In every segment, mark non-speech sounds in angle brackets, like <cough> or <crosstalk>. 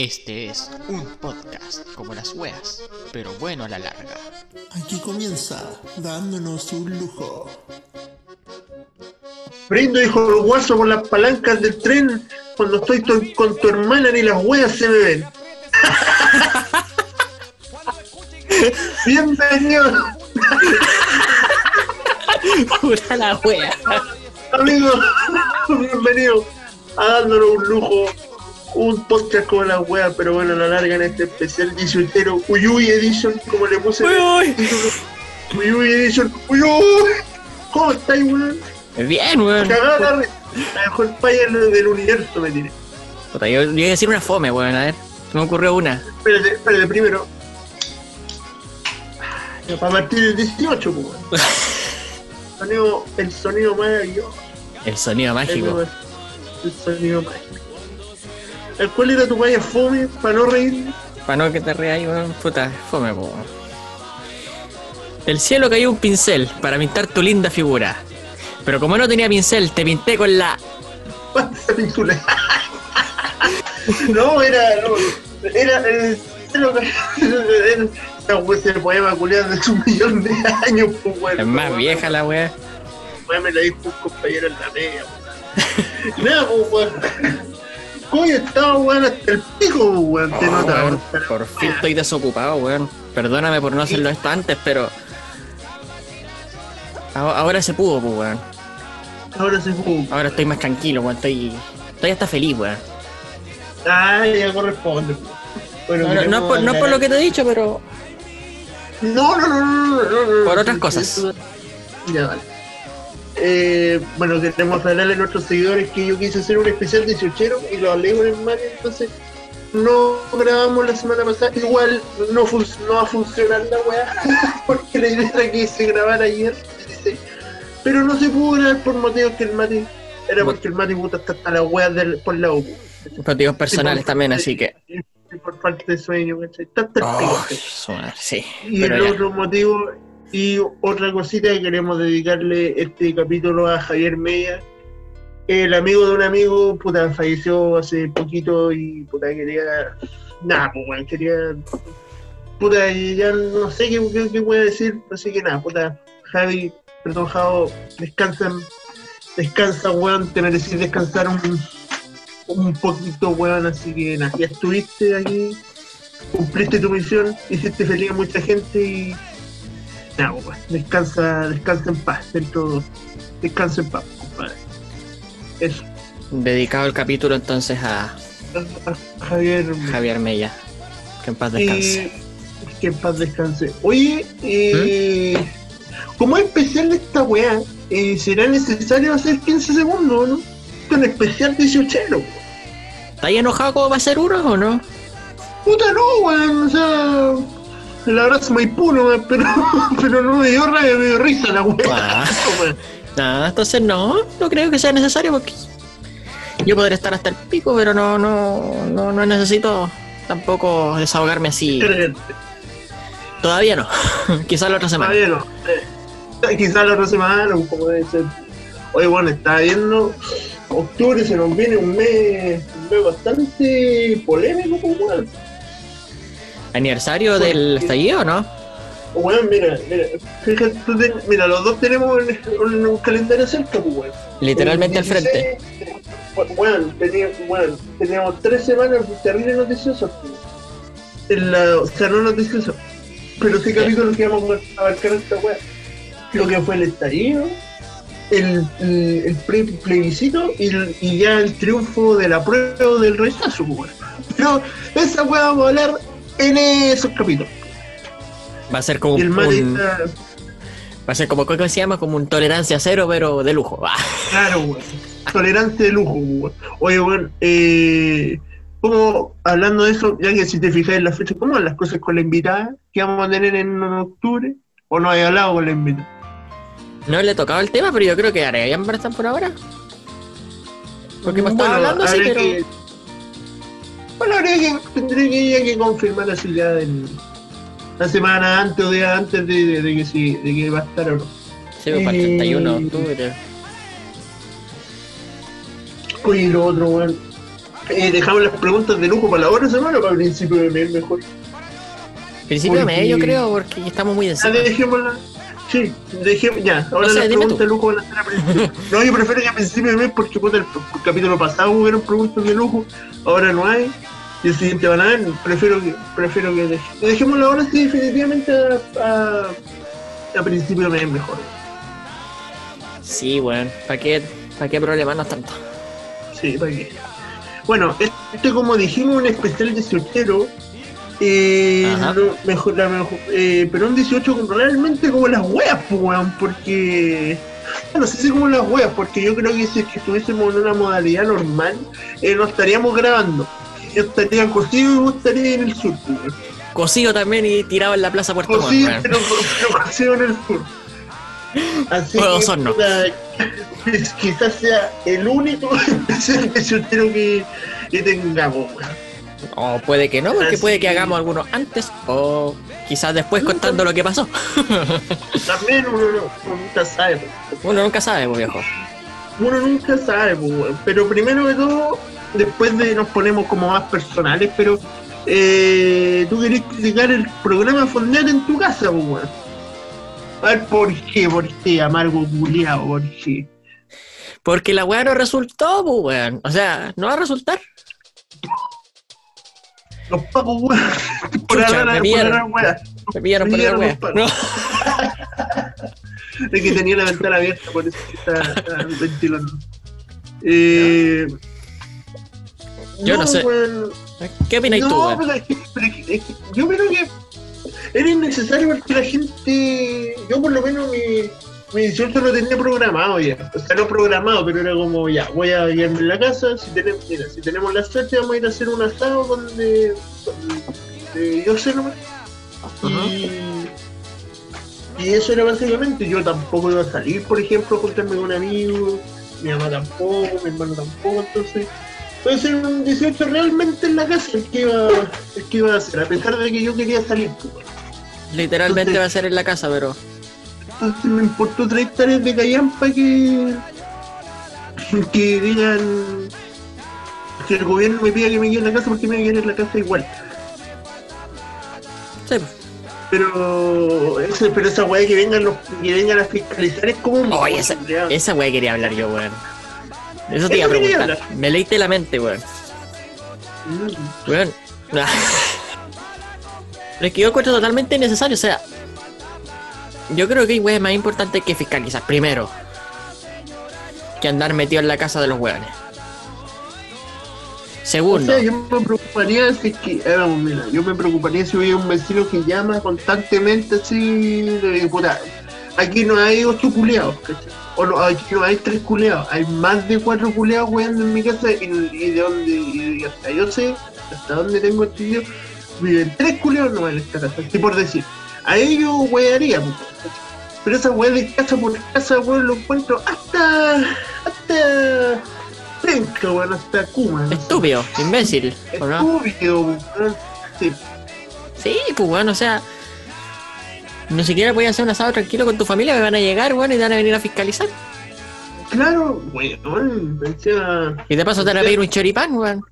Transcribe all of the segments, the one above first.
Este es un podcast como las weas, pero bueno a la larga. Aquí comienza dándonos un lujo. Brindo, dijo el guaso, con las palancas del tren. Cuando estoy to- con tu hermana ni las weas se me ven. <laughs> Bienvenido, <laughs> Puta la wea. amigo. Bienvenido a dándonos un lujo. Un podcast como las weas, pero bueno, a la larga en este especial 18 Uyuy Edition, como le puse. en el Uy, título. Uyuy Edition. Uyuy. ¿Cómo estáis, weón? Bien, weón. Cagada la. La mejor paya del universo me tiré. Puta, yo, yo iba a decir una fome, weón. A ver, se me ocurrió una. Espérate, espérate, primero. Para partir del 18, pues. weón. <laughs> Sonido, el sonido maravilloso. El sonido mágico. El sonido mágico. ¿El cuál era tu vaya fome para no reír? Para no que te reáis, weón. Puta, fome, po. Del cielo cayó un pincel para pintar tu linda figura. Pero como no tenía pincel, te pinté con la. ¿Cuánta <laughs> pintura? no, era. No, era el cielo era- Esa weá se poema culiado de un millón de años, pues, weón. Es más vieja la. Weón, me la dijo un compañero en la media, <laughs> weón. Nada, pues, weón. Hoy estaba, weón, hasta el pico, pues, weón. Te Oh, nota, weón, por fin estoy desocupado, weón. Perdóname por no hacerlo esto antes, pero. Ahora se pudo, pues, weón. Ahora se fue. Ahora estoy más tranquilo, weón. Estoy. Estoy hasta feliz, weón. Ah, ya corresponde. pues. Bueno, No, no, por, no por lo que te he dicho, pero. No, no, no, no, no, no. Por otras cosas. Ya, vale. Eh, bueno, queremos aclararle a nuestros seguidores que yo quise hacer un especial 18 y lo hablé con el Mario, entonces no grabamos la semana pasada. Igual no, fun- no va a funcionar la weá, <laughs> porque la idea era que se grabara ayer, el 16. pero no se pudo grabar por motivos que el Mati, era porque el Mati puta está hasta la weá del, por la U. Motivos personales también, así que. por falta de sueño, ¿cachai? Está hasta el Oh, sí. Y el ya. otro motivo y otra cosita que queremos dedicarle este capítulo a Javier Mella, el amigo de un amigo, puta, falleció hace poquito y puta quería, nada, pues bueno, quería, puta, ya no sé qué, qué, qué voy a decir, así que nada, puta, Javi, perdón, Javo, descansa, descansa, weón, te mereces descansar un, un poquito, weón, así que nada, ya estuviste aquí, cumpliste tu misión, hiciste feliz a mucha gente y pues, descansa, descansa en paz, dentro, descansa en paz, compadre. Eso, Dedicado el capítulo entonces a a Javier, Javier Mella. Que en paz descanse. y que en paz descanse. Oye, eh, como es especial de esta weá, eh, será necesario hacer 15 segundos, ¿no? Con especial 18. ¿Estás enojado como va a ser uno o no? Puta no, weón, o sea, el abrazo Maipú nomás, pero, <laughs> pero no me dio rabia, me dio risa la weá. Ah. <laughs> Weón. No, entonces no, no creo que sea necesario porque yo podré estar hasta el pico, pero no, no, no, no necesito tampoco desahogarme así. Todavía no. <laughs> Quizás la otra semana. Todavía no. Eh, quizás la otra semana, como debe ser. Oye, bueno, está viendo. Octubre se nos viene un mes, un mes bastante polémico, pues, weón. ¿Aniversario del estallido no? Weón, mira, mira, fíjate, ten- mira, los dos tenemos un, un- un calendario cerca, pues, weón. Literalmente al frente. 16, Weón, tenía- weón, teníamos tres semanas terribles noticiosos. pues. En la, o sea, no noticiosos, pero sí capítulos que íbamos a abarcar esta weá. Lo que fue el estallido, el, el, el pre- plebiscito y, el- y ya el triunfo de la prueba del rechazo, pues, weón. Pero esa weá vamos a hablar en esos capítulos. Va a ser como el un, está- va a ser como ¿cómo se llama? Como un tolerancia cero, pero de lujo. Ah, <laughs> Claro, weón. Tolerante de lujo, weón. Oye, weón, eh, como hablando de eso, ya que si te fijas en la fecha, ¿cómo van las cosas con la invitada que vamos a tener en octubre? ¿O no hay hablado con la invitada? No le he tocado el tema, pero yo creo que para estar por ahora. Porque me estaba Bueno, hablando pero. que- bueno, habría que, tendría que confirmar así ya en la semana antes o día antes de, de- de que sí, de que va a estar o no. Sí, pues, para el 31 de Eh, octubre. Oye, lo otro, weón. Eh, dejamos las preguntas de lujo para la hora semana o para el principio de mes mejor. Principio de mes, yo creo, porque estamos muy encima. dejémosla. Sí, dejemos, ya. Ahora No sé, las preguntas tú. de lujo van a ser a principio. No, yo prefiero que a principio de mes porque puta, el, el capítulo pasado hubieron preguntas de lujo, ahora no hay. Y el siguiente van a haber. Prefiero que, prefiero que deje- dejémoslo ahora sí, definitivamente a, a, a principio de mes mejor. Sí, weón. ¿Para qué, ¿Para qué problemarnos tanto? Sí, para qué. Bueno, este como dijimos, un especial 18 eh, mejor, la mejor, eh, pero un 18 con- realmente como las weas, pues, weón, porque no sé si como las weas, porque yo creo que si es que estuviésemos en una modalidad normal, eh, no estaríamos grabando. Yo estaría cosido y vos estarías en el sur, weón. Cocido también y tirado en la plaza Puerto Montt, Cosido, weón. pero, pero cosido en el sur. Así Puedo que, quizás sea el único <laughs> especial 18 que, que tengamos, weón. O puede que no, porque Así puede que que- hagamos algunos antes o quizás después contando lo que pasó. También uno, no- uno nunca sabe. Uno nunca sabe, viejo. uno nunca sabe, pero primero de todo, después de nos ponemos como más personales, pero eh, tú querés criticar el programa Fondeate en tu casa, pues, weón. A ver, ¿por qué? ¿Por qué, amargo culiao? ¿Por qué? Porque la weá no resultó, pues, weón. O sea, no va a resultar. Los pagos, weón. Por hablar me por hablar, weón. Me pillaron por los No. <laughs> Es que tenía la ventana abierta, por eso está, está ventilando. <laughs> Eh, Yo no sé. weón. ¿Qué opinas tú, No, weón? pero es que, pero es que- es que yo creo que era innecesario porque la gente, yo por lo menos mi, mi 18 lo tenía programado ya, o sea, no programado, pero era como ya, voy a irme en la casa, si tenemos, mira, si tenemos la suerte vamos a ir a hacer un asado donde, donde yo sé nomás. Y, y eso era básicamente, yo tampoco iba a salir, por ejemplo, a juntarme con un amigo, mi mamá tampoco, mi hermano tampoco, entonces puede ser un 18 realmente en la casa el que iba, el que iba a hacer, a pesar de que yo quería salir. pues. Literalmente Entonces- va a ser en la casa, pero. Entonces me importó tres hectáreas de callampa que, que digan que el gobierno me pida que me quede en la casa porque me voy a quedar en la casa igual. Sí. Pero, ese, pero esa weá que vengan los que vengan a fiscalizar es como Oye, esa, esa weá quería hablar yo, weón. Eso te iba a preguntar. Me leíste la mente, weón. Mm. Weón. Nah. <laughs> Pero es que yo encuentro totalmente innecesario, o sea. Yo creo que hay weas más importantes que fiscalizar, primero. Que andar metido en la casa de los weones. Segundo, yo me preocuparía si que, mira, yo me preocuparía si hubiera un vecino que llama constantemente así, de puta, aquí no hay ocho culeados. O no, aquí no hay tres culeados, hay más de cuatro culeados weando en mi casa y, de donde, y, hasta yo sé, hasta donde tengo estudio, viven tres culeados nomás en esta casa, así por decir. A ellos wearía, pero esa wea de casa por casa, weón, lo encuentro hasta, hasta, penca, weón, hasta Kuma. no estúpido, imbécil. ¿o no? Estúpido, weón. Sí. Sí, pues weón, o sea. No siquiera podías hacer un asado tranquilo con tu familia, me van a llegar, weón, y te van a venir a fiscalizar. Claro, weón. Decía. Y de paso te van a pedir un choripán, weón.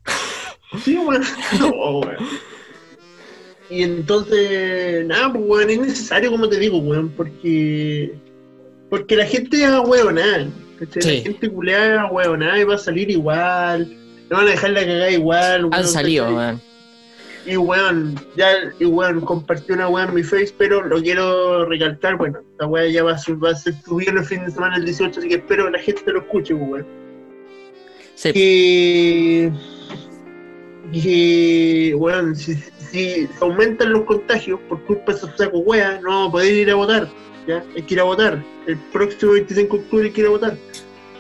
Sí, weón. <laughs> No, weón. Y entonces, nada, pues weón, es necesario, como te digo, weón, porque. Porque la gente es. ¿cachai? Sí. La gente culeada es weonada y va a salir igual. No van a dejar la cagada igual. Han weón, salido, ¿cachai? weón. Y weón, ya, y weón, compartí una weá en mi face, pero lo quiero recalcar, bueno, la weá ya va a, su- va a ser subida el fin de semana el 18, así que espero que la gente lo escuche, weón. Sí, Que, que weón, si, si aumentan los contagios por culpa de esos sacos weá, no vamos a poder ir a votar, ya, hay que ir a votar. El próximo 25 de octubre hay que ir a votar.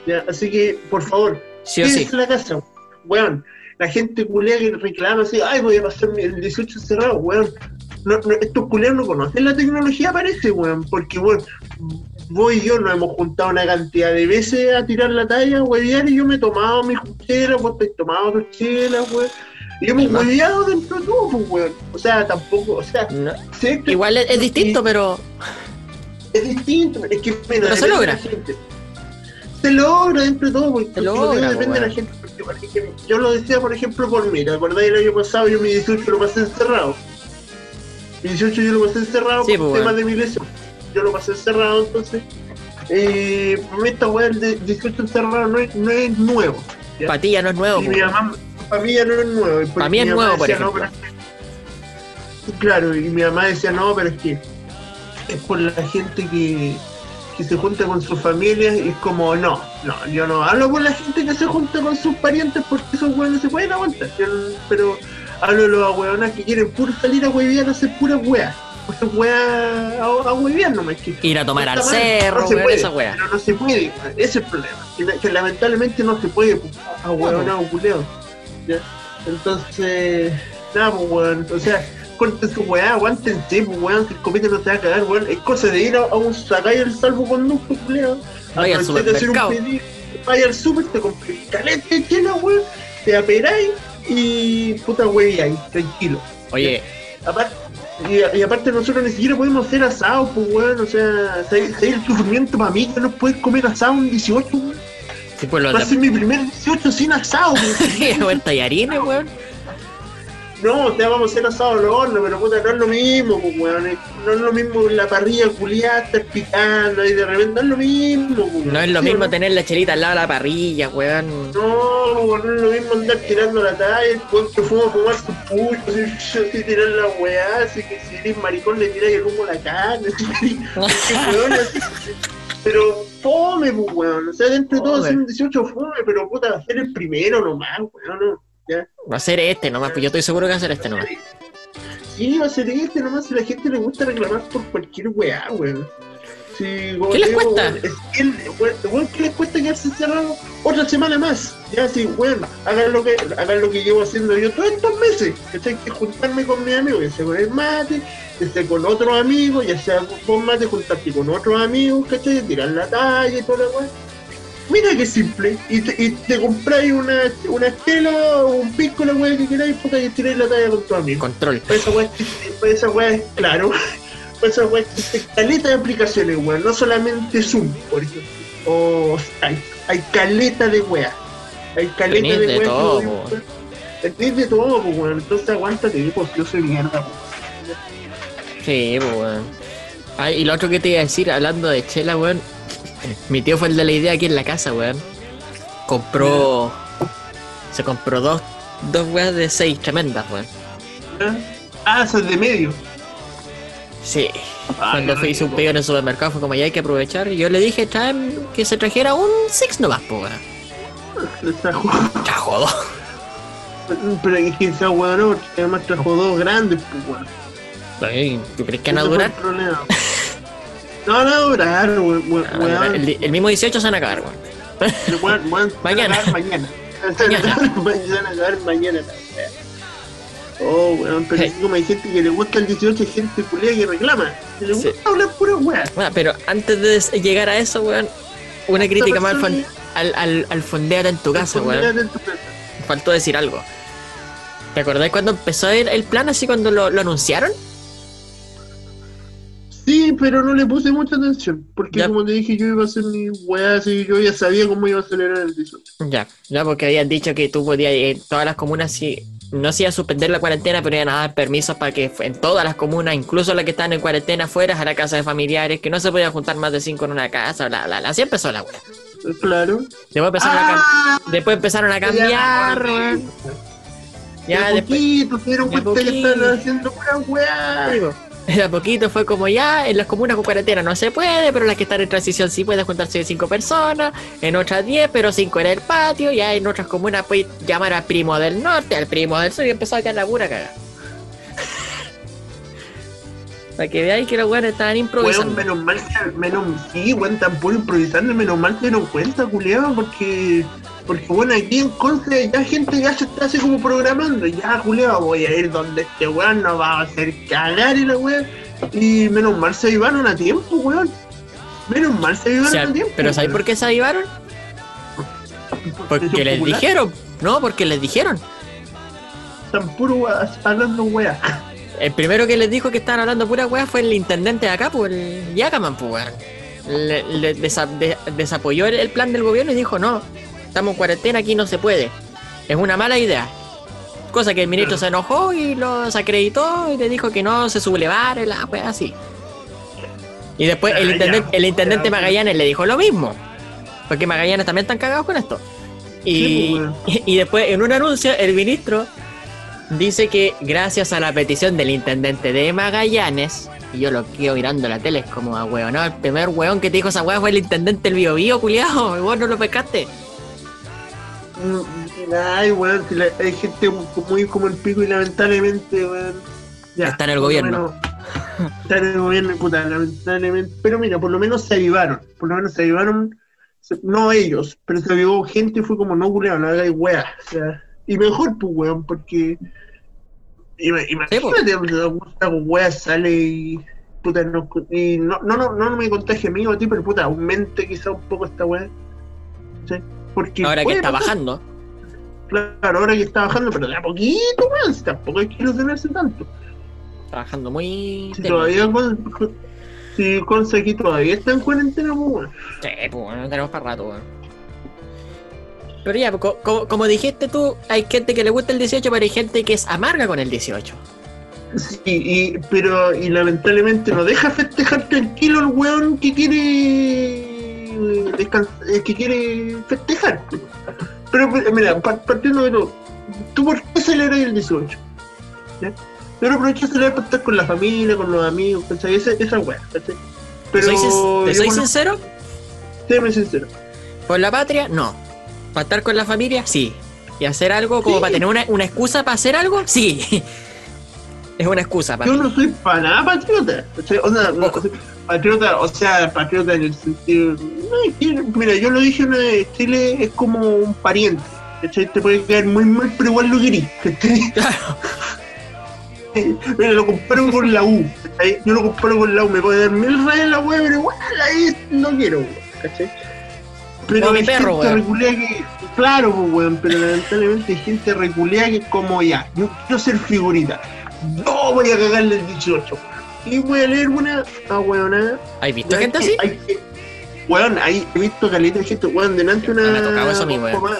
Ya, así que, por favor, sí o sí. es la casa, weón. La gente culea que reclama así, ay, voy a pasar el 18 cerrado, weón. No, no, estos culeados no conocen la tecnología, parece, weón. Porque, weón, vos y yo nos hemos juntado una cantidad de veces a tirar la talla, huevear, y yo me he tomado mis chelas, vos te has tomado tus chelas, weón. Y hemos hueveado dentro de todo, pues, weón. O sea, tampoco, o sea, No, sé que Igual es, es distinto, pero es distinto, es que mira, Pero se logra. la gente. Se logra dentro de todo, porque Se porque logra, depende de la gente. yo lo decía, por ejemplo, por mí. ¿Te acordás el año pasado? Yo mi 18 lo pasé encerrado. Mi 18 yo lo pasé encerrado Sí, por pues, temas bueno. de mi lesión. Yo lo pasé encerrado, entonces. Eh, esta weá del 18 encerrado no es, no es nuevo. ya no es nuevo, Y po, mi mamá, para mí ya no es nuevo. y porque Pa' mí es nuevo, por "No, ejemplo". pero- claro, y mi mamá decía, no, pero es que es por la gente que, que se junta con sus familias y es como, no, no, yo no hablo por la gente que se junta con sus parientes porque esos weones se pueden aguantar. yo no- pero hablo de los ahueonas que quieren puro salir a huevear a hacer pura weá. Pues weá a, a huevear nomás. Que, Ir a tomar al cerro, no se puede, esa weá. Pero no se puede, ese es el problema. Que, la- que lamentablemente no se puede, pues, a huevonado culeo. ¿Ya? Entonces, nada, pues weón. O sea, corten su weá, aguántense, pues weón, que el no se va a cagar, weón. Es cosa de ir a, a un sacar el salvoconducto, culeo. Vaya al Aprovechar de hacer un supermercado. Vaya al super, te compré caleta de chela, weón. Te aperáis y puta ahí, tranquilo. Oye, Aparte, y, y aparte nosotros ni siquiera podemos hacer asado, pues weón, o sea, ¿sabes sabes el sufrimiento para mí que no puedes comer asado un 18, weón? Sí, pues los Va a ser mi primer 18 sin asado, de... <laughs> weón, tallarines, weón. No, sea, vamos a hacer asado al horno, pero puta, no es lo mismo, pues weón. No es lo mismo la parrilla culiada, estar picando y de repente no es lo mismo, pues, weón. No es lo ¿Sí o mismo no? tener la chelita al lado de la parrilla, weón. No, weón, no es lo mismo andar tirando la talla, el weón que fuma fumar su pucho, así, así tirar la weá, así que si eres maricón le tiras el humo a la carne. <laughs> Pero fome, pues weón, o sea, dentro de todo un 18 fome, pero puta, hacer el primero nomás, weón, no. Ya. Va a ser este nomás, pues yo estoy seguro que va a ser este nomás. Sí, va a ser este nomás, si la gente le gusta reclamar por cualquier weá, weón. Sí, ¿Qué les digo, cuesta? weón, es que el- weón, weón, ¿qué les cuesta quedarse encerrado otra semana más? Ya, sí, weón, hagan lo que, hagan lo que llevo haciendo yo todos estos meses, ¿cachai? Que juntarme con mis amigos, ya sea con el mate, ya sea con otros amigos, ya sea con mate, juntarte con otros amigos, ¿cachai? Tirar la talla y toda la weá. Mira qué simple, y te, y te compráis una, una estela o un pisco, la weá que queráis, puta, y tiráis la talla con tus amigos. Control. Para esa weá, para esa weá es claro. <laughs> Para esa weá existe caleta de aplicaciones, weón. No solamente Zoom, por ejemplo. O Skype. Hay caleta de weá. Hay caleta Tenés de de weá. todo, que-. Tenés de todo, pues, weón. Entonces aguántate, pues yo soy mierda, po. Sí, pues weón. Ah, y lo otro que te iba a decir, hablando de chela, weón. Mi tío fue el de la idea aquí en la casa, weón. Compró. Se compró dos, dos weas de seis tremendas, weón. ¿Ah? Ah, eso es de medio. Sí. Ah, Cuando qué fui hice un pedido en el supermercado fue como ya hay que aprovechar. Y yo le dije, traen que se trajera un six nomás, pues weón. Trajo dos. Pero es que no, porque además trajo dos grandes, pues, weón. ¿Tú crees que van a durar? <laughs> No van a durar, weón. Ah, a durar. weón. El, el mismo 18 se van a acabar, weón. Weón, weón, Mañana. Mañana. <laughs> Van a acabar mañana. Oh, weón, pero como hay gente que le gusta el 18, hay gente culia que reclama. Que le Sí. gusta hablar pura weá. Ah, pero antes de llegar a eso, weón, una crítica más al, al, al, al fondear en tu casa, weón. Faltó decir algo. ¿Te acordás cuando empezó el, el plan así cuando lo, lo anunciaron? Sí, pero no le puse mucha atención. Porque Ya. como te dije, yo iba a hacer mi weá, así yo ya sabía cómo iba a acelerar el 18. Ya, ya porque habían dicho que tú podías, en todas las comunas sí, no se iba a suspender la cuarentena, pero iban a dar permisos para que en todas las comunas, incluso las que están en cuarentena, fueras a la casa de familiares, que no se podía juntar más de cinco en una casa, bla, bla, bla. Así empezó la wea. Claro. Después empezaron, a, Ah, después empezaron a cambiar, weón. Ya, de después. poquito, se dieron cuenta que estaban haciendo pura weá. De <laughs> a poquito fue como ya, en las comunas con cuarentena no se puede, pero las que están en transición sí pueden juntarse de cinco personas, en otras 10, pero cinco en el patio, ya en otras comunas puedes llamar al primo del norte, al primo del sur y empezó a quedar la pura caga. <laughs> Para que veáis que los weones estaban improvisando. menos mal que, menos, sí, weón, tan puro improvisando, menos mal que no cuenta, culiado, porque, porque bueno, aquí en Conce ya gente ya se está así como programando, ya, culiado, voy a ir donde este weón nos va a hacer cagar y la weón, y menos mal se iban a tiempo, weón, menos mal se O sea, a tiempo. pero ¿sabéis por qué se avivaron? Porque les dijeron, no, porque les dijeron. Tan puro hablando weá. El primero que les dijo que estaban hablando pura weá fue el intendente de acá, pues el Yakaman, pues weón. Le, le desa- de- desapoyó el, el plan del gobierno y dijo, no, estamos en cuarentena, aquí no se puede. es una mala idea. Cosa que el ministro se enojó y lo desacreditó y le dijo que no se sublevara, la pues así. Y después el Ah, intendente, el. Magallanes le dijo lo mismo. Porque Magallanes también están cagados con esto. Y, pues, <laughs> y después en un anuncio el ministro dice que gracias a la petición del intendente de Magallanes, y yo lo quedo mirando la tele, es como a weón, no, el primer weón que te dijo esa weá fue el intendente del Bio Bio, culiado, <laughs> y vos no lo pescaste. Ay, weón, si la- hay gente muy como el pico y lamentablemente, weón. ya, Está en el gobierno. menos- Está en el gobierno, puta, lamentablemente. Pero mira, por lo menos se avivaron. Por lo menos se avivaron, se- no ellos, pero se avivó gente y fue como, no, culeado, no hagáis weá. O sea, y mejor, pues, weón, porque. ima- Imagínate, esta weá sale y. Puta, no, y no, no, no, no me contagie a mí o a ti, pero puta, aumente quizá un poco esta weá. ¿Sí? Porque Ahora que está pasar. bajando. Claro, ahora que está bajando, pero de a poquito. Si tampoco hay que ilusionarse tanto. Está bajando muy. Si todavía con, con- si Conce aquí todavía está en cuarentena, pues. Sí, pues bueno, tenemos para rato, weón. Pero ya, co- co- como dijiste tú, hay gente que le gusta el 18, pero hay gente que es amarga con el 18. Sí, y, pero y lamentablemente no deja festejar tranquilo el weón que quiere que quiere festejar. Pero pero, mira, pa- partiendo de todo, ¿tú por qué celebras el 18? ¿Ya? Yo aprovecho de celebrar para estar con la familia, con los amigos, ¿cachai? Esa, esa weá, ¿cachai? Pero ¿Te soy, te soy conozco- sincero? séame sincero. ¿Por la patria? No. ¿Para estar con la familia? Sí. ¿Y hacer algo como Sí. para tener una, una excusa para hacer algo? Sí. <laughs> Es una excusa para Yo mí. no soy para nada patriota. ¿cachai? O sea, no, Tampoco. o sea, patriota, o sea, patriota en el sentido. no, mira, yo lo dije una vez, Chile es como un pariente. ¿cachai? Te puede caer muy mal, pero igual lo querís. <laughs> Claro. <laughs> Mira, lo comparo con la U. ¿cachai? Yo lo comparo con la U, me puede dar mil rayas la web, pero igual ahí no quiero, ¿cachai? Pero mi hay perro, gente reculea que. Claro, pues, weón, pero lamentablemente hay gente reculea que es como ya, yo quiero ser figurita. No voy a cagarle el 18. Y voy a leer una ah, weona. ¿Has visto gente así? Hay que, weón, ahí he visto caleta de gente, weón, delante una. No me ha tocado eso a mí, weón. coma-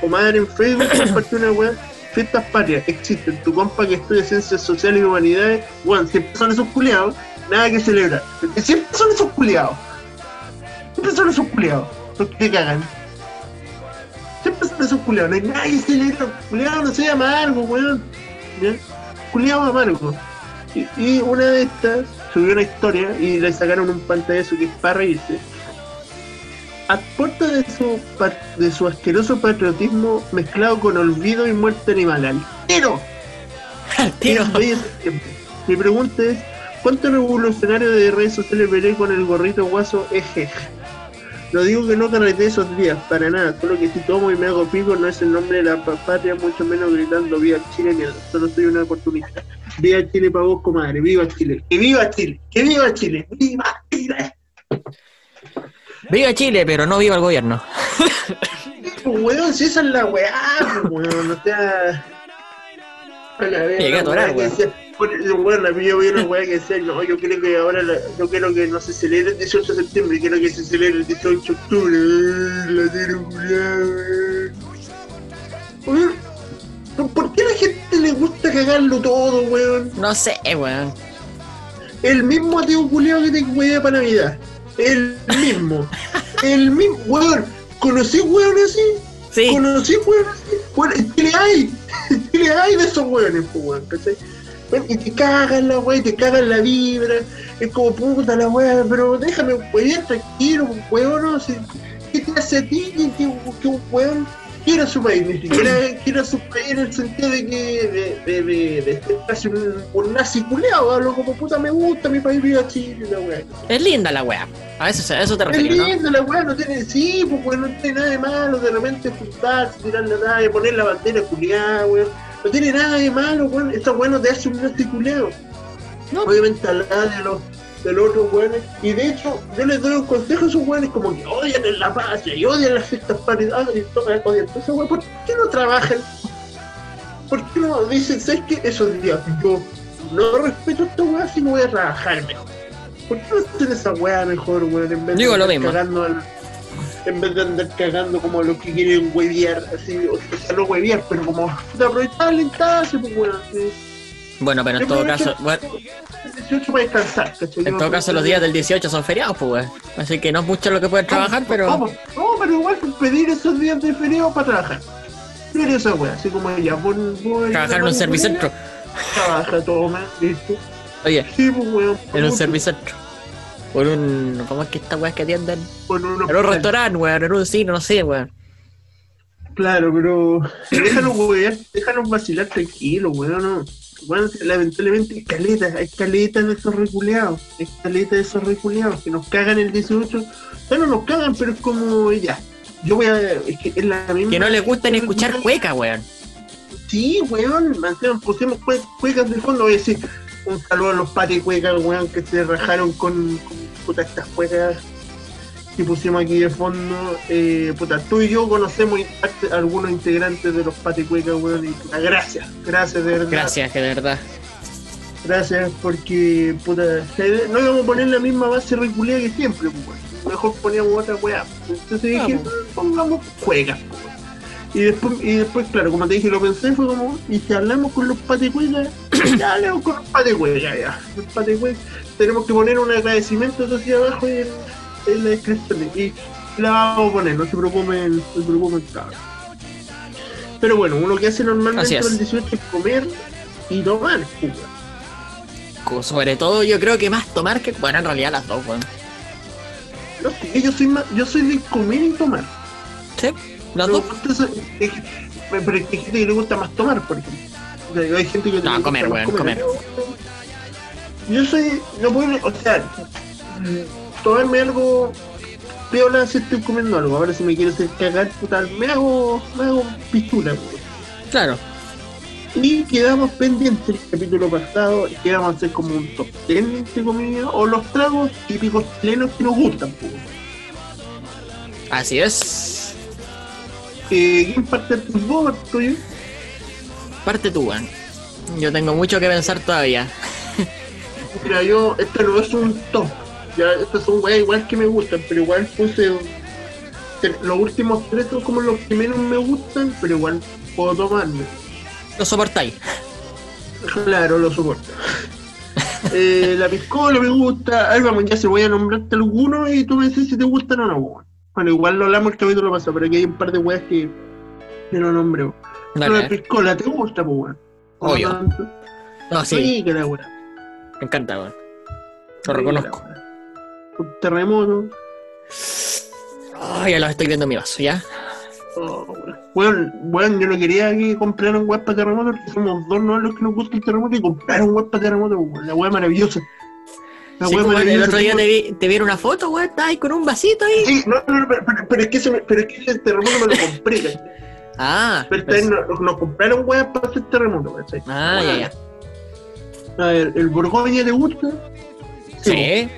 Comadre en Facebook <coughs> compartió una weón. Fiestas patrias existen. Tu compa que estudia ciencias sociales y humanidades, weón, siempre son esos culiados, nada que celebrar. Porque siempre son esos culiados. Siempre son esos culiados. Los que te cagan. Siempre son esos culiados. No hay nada que celebrar. Culiado no se llama algo, weón. ¿Ya? Culiado amargo. Y, y una de estas subió una historia y le sacaron un pantallazo que es para reírse. A puerta de su, de su asqueroso patriotismo mezclado con olvido y muerte animal. ¡Al tiro! Al tiro. El 6 de septiembre. Mi pregunta es, ¿cuántos revolucionarios de redes sociales veré con el gorrito guaso eje? No digo que no carretee esos días, para nada, solo que si tomo y me hago pico no es el nombre de la pa- patria, mucho menos gritando viva Chile, mierda, solo soy una oportunista. Viva Chile para vos, comadre, viva Chile, que viva Chile, que viva Chile, viva Chile. Viva Chile, pero no viva el gobierno. Weón, si esa es la weá, weón, o sea. A la vez, Llegué a atorar, weón. bueno, la yo vi una weá que decía, no, yo quiero que ahora, la- yo quiero que no se celebre el 18 de septiembre, quiero que se celebre el 18 de octubre. La tiro weón. Weón, ¿Por qué a la gente le gusta cagarlo todo, weón? No sé, weón. El mismo ateo culiao que te cuida para Navidad. El mismo. <laughs> el mismo, weón. ¿Conocí weón así? Sí. Conocí weón así. Bueno, en Chile hay. En Chile hay de esos weones, pues weón, ¿cachai? Y te cagan la weá, y te cagan la vibra. Es como puta la weá, pero déjame weón tranquilo, weón, no sé. ¿Qué te hace a ti un weón quiera su país? Ni siquiera quiera su país en el sentido de que de, de, de, de casi un, un nazi culeado, hablo como puta me gusta mi país, viva Chile, la weá. Es linda la weá. A veces a eso te Es refieres, ¿no? lindo la weá, no tiene, sí, pues weón, no tiene nada de malo, de repente juntarse, tirar la talla, poner la bandera culiada, weón. No tiene nada de malo, weón. Esta weá no te hace un nazi culiado. No. Obviamente al lado de los de los otros weones. Y de hecho, yo les doy un consejo a esos weones como que odian en la patria y odian las fiestas patrias, y todo, odian todo eso, weón. ¿Por qué no trabajan? ¿Por qué no dicen, sabes qué? Esos días yo no respeto esta weá, si no voy a trabajar mejor. ¿Por qué no hacen esa weá mejor, weón? En vez Digo de lo estar mismo. cagando al- en vez de andar cagando como los que quieren huevear, así, o sea, no huevear, pero como aprovechar instancia, pues bueno, así. Bueno, pero en todo caso, bueno, El 18 para descansar, en todo caso los días del 18 son feriados, pues, weón. Así que no es mucho lo que pueden trabajar, pero... No, no, pero igual pedir esos días de feriado para trabajar. Pedir esa wea, así como pon, pon- Trabajar en un servicentro. Trabaja, toma, listo. Oye, Sí, pues weón. en un servicentro. Por un... ¿Cómo es que estas weas que atienden? unos- En un restaurante, weón, en un cine, no sé, weón. Claro, pero déjanos weón, déjanos vacilar tranquilo, weón, no. Bueno, lamentablemente hay caletas, hay caletas de esos reculeados, hay caletas de esos reculeados que nos cagan el 18. Ya no nos cagan, pero es como ya. Yo voy a. Es que es la misma. Que no les gusta ni escuchar cueca, weón. Sí, weón, mantengan, pusimos cue- cuecas de fondo, voy a decir un saludo a los pati cuecas, weón, que se rajaron con, con puta, estas cuecas que pusimos aquí de fondo. Eh, puta, tú y yo conocemos algunos integrantes de los pati cuecas, weón, y puta, gracias, gracias de verdad. Gracias, que de verdad. Gracias, porque, puta, no íbamos a poner la misma base reculada que siempre, pues, weón. Mejor poníamos otra weá. Entonces dije, pongamos cuecas, pues, weón. Y después, y después, claro, como te dije, lo pensé, fue como, y si hablamos con los patecuecas, <coughs> ya hablamos con los patecuecas, ya. Los tenemos que poner un agradecimiento hacia abajo en, en la descripción. Y la vamos a poner, no se preocupen, no se preocupen, cabrón. Pero bueno, uno que hace normalmente es. el 18 es comer y tomar, pues, Sobre todo yo creo que más tomar que... Bueno, en realidad las dos, weón. No yo soy más, yo soy de comer y tomar. Sí, las Pero dos. es pero es hay gente que le gusta más tomar, por ejemplo. Hay gente que No, le comer, gusta weón, comer. Yo soy, no puedo, o sea, mm, tomarme algo piola si estoy comiendo algo. Ahora si me quiero hacer cagar, puta, me hago, me hago pistola, weón. Claro. Y quedamos pendientes el capítulo pasado, que íbamos a hacer como un top 10, entre comillas, o los tragos típicos chilenos que nos gustan, pues. Así es. Eh, ¿Quién parte tu vos, parto yo? Parte tú. Yo tengo mucho que pensar todavía. Mira, yo, este no es un top. Ya, estos son weas igual que me gustan, pero igual puse. Los últimos tres son como los que menos me gustan, pero igual puedo tomarme. Lo soportáis. Claro, lo soporto. <laughs> eh, la piscola me gusta. Ahí vamos, ya se voy a nombrarte algunos y tú me dices si te gustan o no. weón. Bueno, igual lo hablamos el capítulo pasado, pero aquí hay un par de weas que, que no nombré. Pero la piscola, ¿te gusta, pues, weón? ¿O Obvio. no sí, Sí, que la wea. me encanta, weón. Lo reconozco. Un terremoto. Ay, ya lo estoy viendo en mi vaso, ¿ya? Oh, Bueno, bueno, yo no quería que compraran web para terremoto, porque somos dos no los que nos gusta el terremoto y compraron web para terremoto, weón. la web maravillosa. La Sí, wea el maravillosa. otro día te vi, te vi una foto, weón, estabas ahí con un vasito ahí. Sí, no, no, no, pero, pero- pero es que me- pero es que ese terremoto me lo compré. Ah, pero pues- nos, nos compraron web para hacer terremoto, ¿cachai? ah, ya, ya. A ver, ¿el Borgoña te gusta? Sí,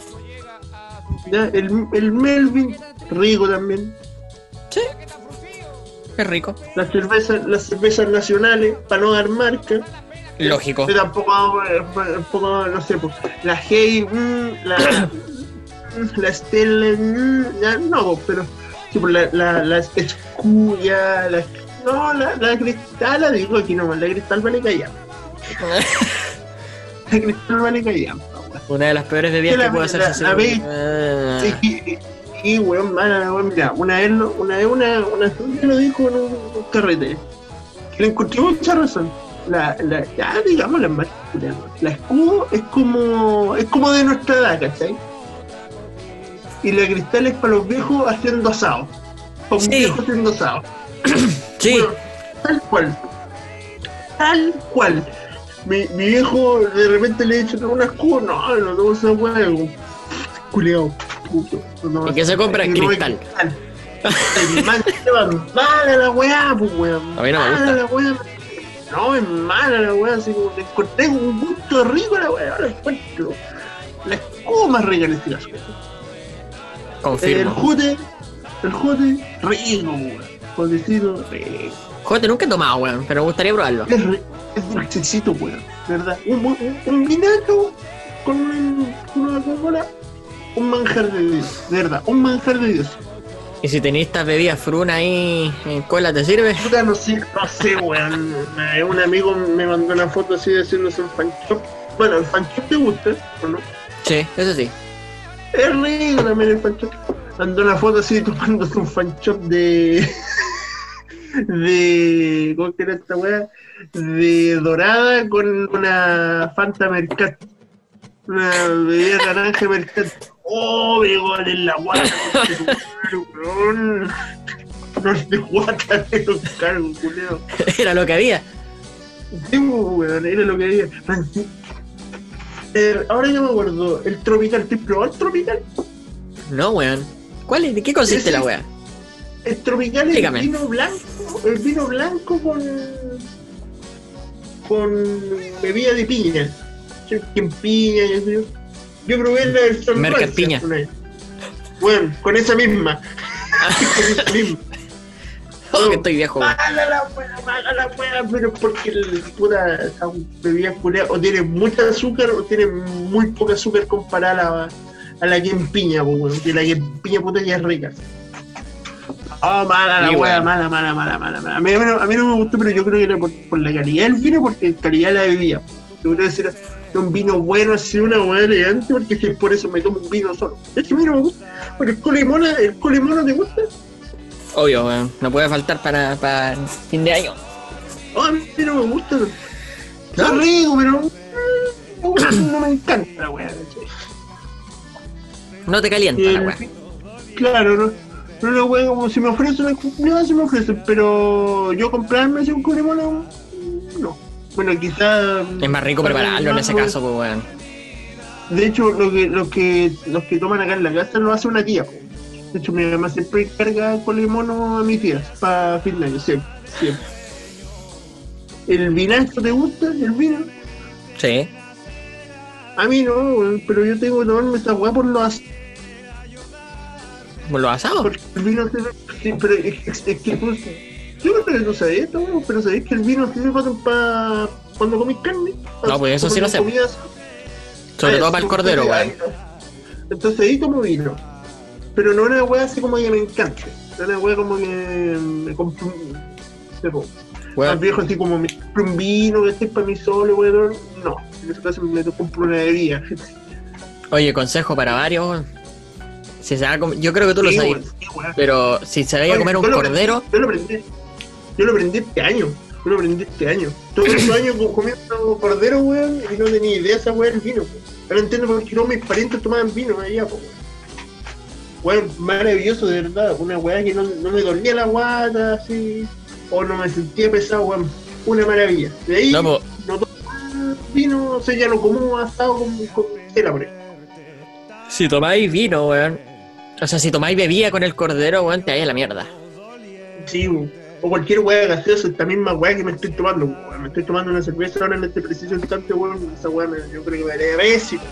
Ya, el, el Melvin, rico también. sí. Es rico. Las cervezas, las cervezas nacionales, para no dar marca. Lógico. Yo tampoco, eh, un poco, no sé, pues, la Hey, mm, la, <coughs> la Stella, mm, ya no, pero, sí, pues, la, la, la Escuya, la, no, la, la Cristal, la digo aquí nomás, la Cristal vale callar. <laughs> La Cristal vale callar. Una de las peores bebidas que puedo hacer. la-. Ah. Y, y, weón, mala, weón, mira, una vez, una vez, una, una lo dijo en un, un carrete, que le encontré mucha razón. La, la, ya digamos la más la escudo es como es como de nuestra edad, ¿cachai? Y la cristal es para los viejos haciendo asado. Para un Sí. viejo haciendo asado. Sí, Bueno, tal cual. Tal cual. Mi, mi viejo de repente le he dicho, una escudo, no, no tengo esa weá, digo, culiao, puto. No, ¿Y qué se compra? hay Cristal. Mala la weá, pues weón. A mí no me gusta. la weá. No, es mala la weá, así como le encontré un gusto rico a la weá, ahora encuentro. La escudo más rica en este caso. El confirmo. jote, el jote, rico, weón. Jotecito, rico. Joder, nunca he tomado, weón, pero me gustaría probarlo. Es, re- es dulcecito, weón. ¿Verdad? Un, un, con un- con una Coca-Cola. Un manjar de Dios. De verdad, un manjar de Dios. ¿Y ¿Y si tenéis estas bebidas fruna ahí en cola, te sirve? Puta, no sé, no sé, weón. Un amigo me mandó una foto así de haciéndose un fan shop. Bueno, el fan shop te gusta, ¿o no? Sí, eso sí. Es rico también el fan shop. Mandó una foto así tomándose un fan shop de. De. ¿Cómo que era esta weá? De dorada con una Fanta Mercat. Una bebida naranja Mercat. ¡Oh, me gol en la guata! No es de guata, te lo cargo, culeo. Era lo que había. Sí, weón, era lo que había. Eh, ahora ya me acuerdo, el tropical, ¿te probó el tropical? No, weón. ¿Cuál es? ¿De qué consiste la wea? El tropical es el vino blanco, el vino blanco con con bebida de piña. En piña, yo, probé la versión Merca piña. Bueno, con esa misma. <laughs> con esa misma. Oh, que estoy viejo. Mala la wea, mala la pero porque el puta esa bebida culiada o tiene mucha azúcar o tiene muy poca azúcar comparada a la, a la que en piña, pues, weón, que la que en piña puta ya es rica. Ah, mala la wea, mala, mala, mala, mala, mala. A mí, a mí no- a mí no me gustó, pero yo creo que era por, por la calidad del vino, porque calidad de la bebida. Yo creo que era un vino bueno, así una wea elegante, porque si es por eso me tomo un vino solo. Es que a mí no me gusta. Porque el colimona, el colimona te gusta. Obvio, weón. No puede faltar para, para fin de año. Oh, a mí no me gusta. ¿No? Está rico, pero no me encanta la weá. No te calienta la Eh, weá. Claro, no. No la weá como si me ofrecen, no, si me ofrecen, pero yo comprarme así un curemono, no. Bueno, quizá. Es más rico prepararlo en ese caso, pues weón. De hecho, lo que, los que los que toman acá en la casa lo hace una tía. De hecho, mi mamá siempre carga limono a mis tías para fin de año, siempre, siempre. ¿El vinagre te gusta? ¿El vino? Sí. A mí no, pero yo tengo que tomarme esta weá por lo as- ¿Por los asados? porque el vino sí, pero es, que pues, yo creo que no sabía esto, pero sabéis que el vino sirve para, para cuando comís carne. No, pues eso sí lo sé. Sobre Ah, todo para el cordero, weón. Entonces ahí como vino. Pero no una weá así como que me encante. No una weá como que me compro un. viejo así como me compro un vino que esté para mí solo, weón. No. En ese caso me compro una bebida. Oye, consejo para varios, weón. Si se va a com- Yo creo que tú lo sabes. weón, sí, weón. Pero si se vaya a Oye, comer un yo lo cordero, aprendí- Yo lo aprendí. Yo lo aprendí este año. Yo lo aprendí este año. Todos los años co- comiendo cordero, weón, y no tenía idea de esa weá del vino. weón. Ahora entiendo por qué no mis parientes tomaban vino allá, weón. Weón, maravilloso, de verdad. Una weá que no, no me dolía la guata, así. O no me sentía pesado, weón. Una maravilla. De ahí no, no, tomo vino, o sea, ya no como asado con, con cera, por ejemplo. si tomáis vino, weón. O sea, si tomáis bebida con el cordero, weón, te vaya a la mierda. Sí, weón. o cualquier weá gaseosa, esta misma weá que me estoy tomando, weón. Me estoy tomando una cerveza ahora en este preciso instante, weón. Esa weá yo creo que me haría pésimo.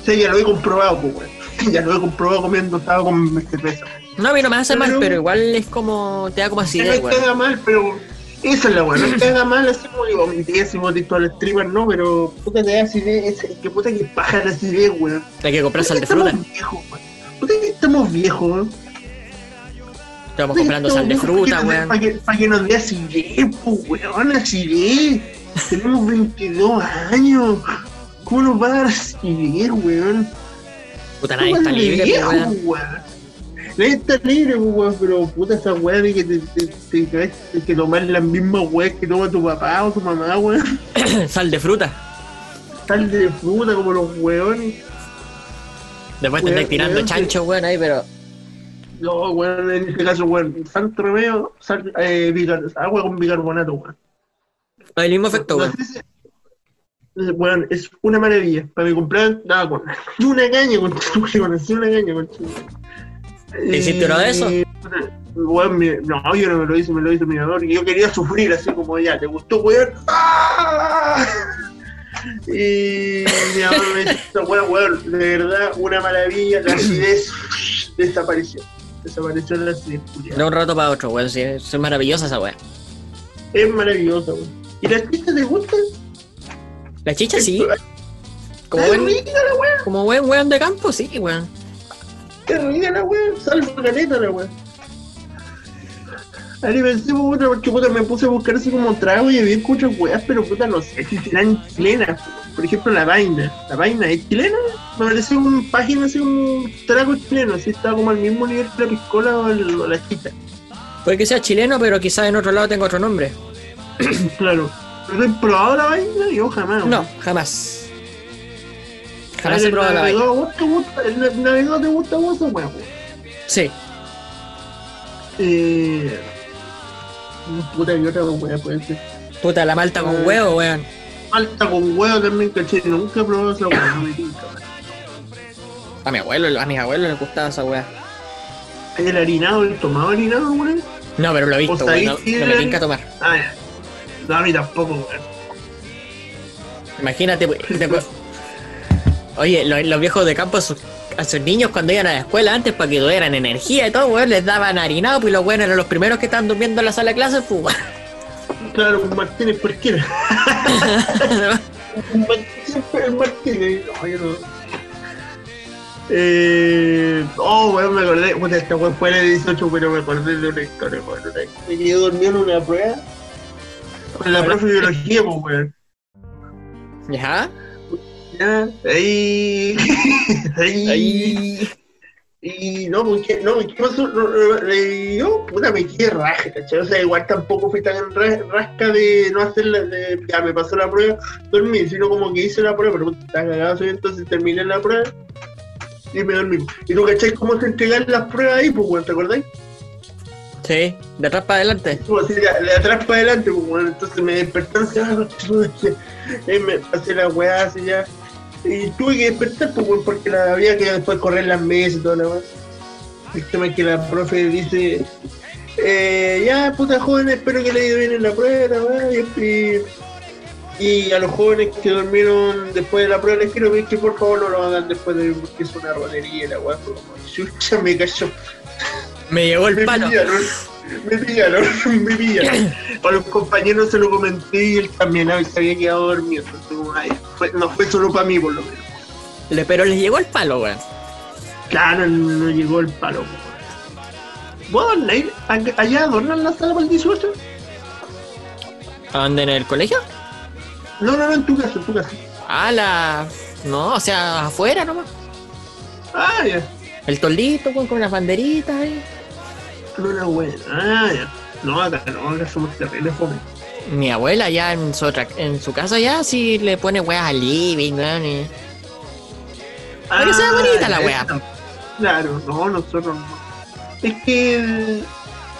O sea, ya lo he comprobado, pues, weón. <laughs> Ya lo he comprobado comiendo, estaba con cerveza. No, a mí no me hace mal, Pero- pero igual es como. Te da como no es que weón. haga mal, pero esa es la weá. No <clears throat> que haga mal, así como digo, mi tía si vos al streamer, no, pero puta te da acidez. Es que puta que paja la acidez, weón. Hay que comprar sal de fruta. Weón. Estamos viejos, weón. Estamos comprando sal de fruta, weón. Para que, pa' que nos dé acidez, pues, weón, acidez. Tenemos 22 años. ¿Cómo nos va a dar acidez, weón? Puta, nadie Weón, está libre, viejo, weón. weón. Nadie está libre, weón, pero puta esa weá de que te, te, te, te- te- que tomar las mismas weas que toma tu papá o tu mamá, weón. <coughs> sal de fruta. Sal de fruta como los weones. Después te andáis tirando chancho, weón, ahí, pero. No, weón, en este caso, weón, Santo Remedio, sal, eh, bicar- agua con bicarbonato, weón. El mismo efecto, weón. Bueno, es una maravilla. Para mi cumpleaños, nada, con una caña, con <laughs> una caña, con ¿Te hiciste uno de esos? Bueno, no, yo no me lo hice, me lo hizo mi y yo quería sufrir así como ya, ¿te gustó, weón? ¡Ah! Y mi mamá me dice, "Esta weá, weón, de verdad, una maravilla, la acidez desapareció. Desapareció la acidez. De un rato para otro, weón. Sí, es maravillosa esa weón. Es maravillosa, weón. ¿Y las pistas te gustan? La chicha sí. Como buen, rica la weá. como buen weón de campo, sí, weón. Es rica la weá, salva caleta la weá. Ahí pensé, puta, porque puta me puse a buscar así como trago y había escuchado weas, pero puta no sé si serán chilenas. Por ejemplo, la vaina. ¿La vaina es chilena? Me parece una página así un trago chileno, así estaba como al mismo nivel que la piscola o, el- o la chicha. Puede que sea chileno, pero quizás en otro lado tenga otro nombre. <clears throat> Claro. ¿Pero he probado la vaina? Yo jamás. No, jamás. Jamás ver, he probado la vaina. ¿vos te gusta? ¿El navegador te gusta vos esa wea? Sí. Eh. Puta, y otra wea puede ser. Puta, la malta con huevo, weón. Malta con huevo también, caché. Nunca he probado esa wea. no me tinca, man. A mi abuelo, a mis abuelos les gustaba esa weá. ¿El harinado, el tomado harinado, weón? No, pero lo he visto, weón. No, no me tinca tomar. Ah, ya. No, a mí tampoco, weón. Imagínate, pues, Oye, los, los viejos de campo sus, a sus niños cuando iban a la escuela antes para que tuvieran energía y todo, weón, les daban harinado, pues los weones eran los primeros que estaban durmiendo en la sala de clases, pues. Claro, Martínez. Un <laughs> Martínez, Martínez. No, yo no. Eh, oh, weón, me acordé. Puta, esta weón fue de 18, pero me acordé de una historia, weón. Me quedé dormido en una prueba. Con la profe de biología, pues, weón. ¿Ya? Ya, ahí. ahí. Y no, porque, no, ¿qué pasó? No, no, eh, yo, puta, me quedé raja, ¿cachai? O sea, igual tampoco fui tan ra- rasca de no hacer la, de, ya me pasó la prueba, dormí, sino como que hice la prueba, pero puta, estaba cagado, soy, entonces terminé la prueba y me dormí. ¿Y tú cachai cómo se entregan las pruebas ahí, pues, ¿te acordáis? Sí, de atrás para adelante. Como así, de, de atrás para adelante, pues, weón, entonces me desperté, así, ah, y me pasé la weá así ya. Y tuve que despertar, pues, porque la, había que después correr las mesas y toda la weá. El tema es que la profe dice, eh, ya, puta joven, espero que le haya ido bien en la prueba, y, a los jóvenes que durmieron después de la prueba les quiero pedir que por favor no lo hagan después de porque es una ronería la weá, como, chucha, me cayó. Me llegó el <laughs> Me palo. pillaron, me pillaron, <laughs> me pillaron. A los compañeros se lo comenté y él también se había quedado dormido. Entonces, no fue solo para mí, por lo menos. Le- Pero les llegó el palo, weón. Claro, no llegó el palo. ¿Vos adornar? ¿Allá- ¿Allá adornan la sala para el 18? ¿A dónde en el colegio? No, no, no, en tu casa, en tu casa. Ah, la. No, o sea, afuera nomás. Ah, ya. El toldito, weón, con las banderitas ahí. Buena. Ah, ya. No, acá no, acá somos terribles, fome. Mi abuela ya en su, otra- en su casa ya sí le pone weas al living, weón. y- Para que sea bonita la Ah, wea. Claro, no, nosotros no. Es que,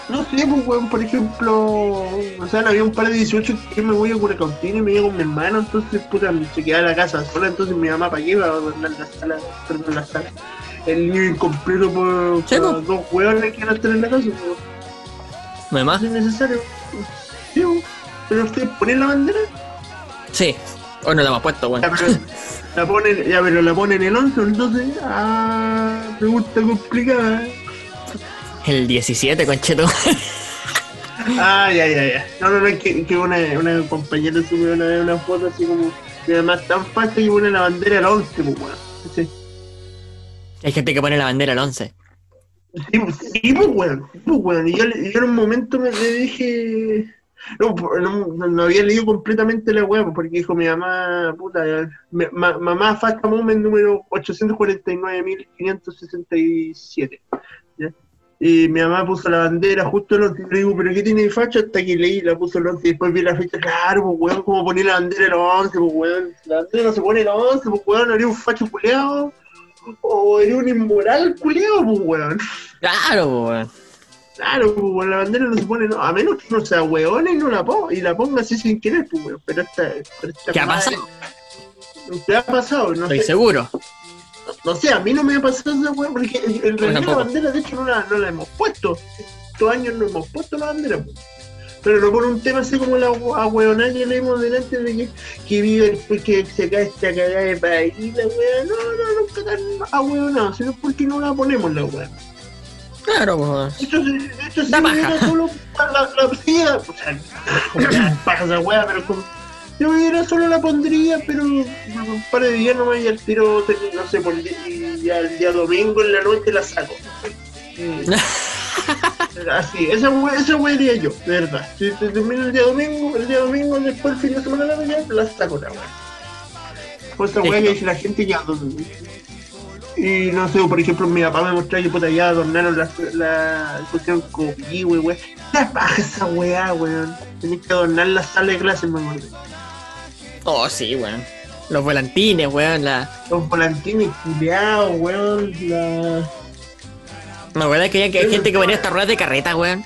no sé, pues, weón, por ejemplo, o sea, había un par de 18 que me voy a Curacautín y me iba con mi hermano, entonces, puta, se quedaba la casa sola, entonces mi mamá, ¿para qué iba a la sala? Perdón, la sala. El niño incompleto por, Sí, por dos hueones que están en la casa, ¿No más? es necesario. Sí, pues. pero usted pone la bandera, Sí. Hoy no la hemos puesto, weón. pero la ponen, ya, pero la ponen el 11 o el 12, ah, pregunta complicada. El 17, concheto. Ah, ya, ya, ya. No, no, no, es que, que una, una compañera subió una vez una foto así como, y además tan fácil que pone la bandera al 11, pues, weón. Sí, Hay gente que pone la bandera al 11. sí, sí, pues, sí, Pues, weón. Y yo, yo en un momento me dije. No, no, había leído completamente la pues, porque dijo mi mamá, puta, me- ma- mamá Fasta Moment número 849.567. ¿ya? Y mi mamá puso la bandera justo el 11. Y le digo, ¿pero qué tiene facha? Hasta que leí, la puso el 11 y después vi la fecha. Claro, pues, weón, como poner la bandera el 11, pues, weón. La bandera no se pone el 11, pues, weón, haría un facho culeado. O haría un inmoral culeado, pues, weón. Claro, weón. Claro, pues, la bandera no se pone, no, a menos que no sea weón y no la ponga, y la ponga así sin querer, pues, weón. Pero esta, pero esta ¿Qué ha pasado? ¿Te ha pasado? No Estoy sé, seguro. no sé, a mí no me ha pasado esa weón, porque en realidad la bandera, de hecho, no la, no la hemos puesto. Estos años no hemos puesto la bandera, pues. Pero no por un tema así como la ahueonada que leímos delante de que, que vive el que se cae esta cagada de país, la weá. No, no, nunca tan ahueonado, sino porque no la ponemos la weá. Claro, weón. Esto, esto paja. genera solo para la, la sí, o sea, como paja esa weá, pero con, Yo era solo la pondría, pero un par de días nomás y al tiro, no sé, por y ya el día domingo en la noche la saco. <laughs> <laughs> Así, esa esa wea haría yo, de verdad. Si te termino el día domingo, el día domingo, después el fin de semana largo, ya la saco la wea. Pues esa wea que dice la gente ya. Y no sé, por ejemplo, mi papá me mostró que puta ya adornaron la, la pusieron copí, wey, wey. ¿Qué paja esa weá, weón? Tenés que adornar la sala de clases, me acuerdo. Oh, sí, weón. Los volantines, weón. La... Los volantines culiados, weón. La... Me acuerdo que había gente que venía hasta ruedas de carreta, weón.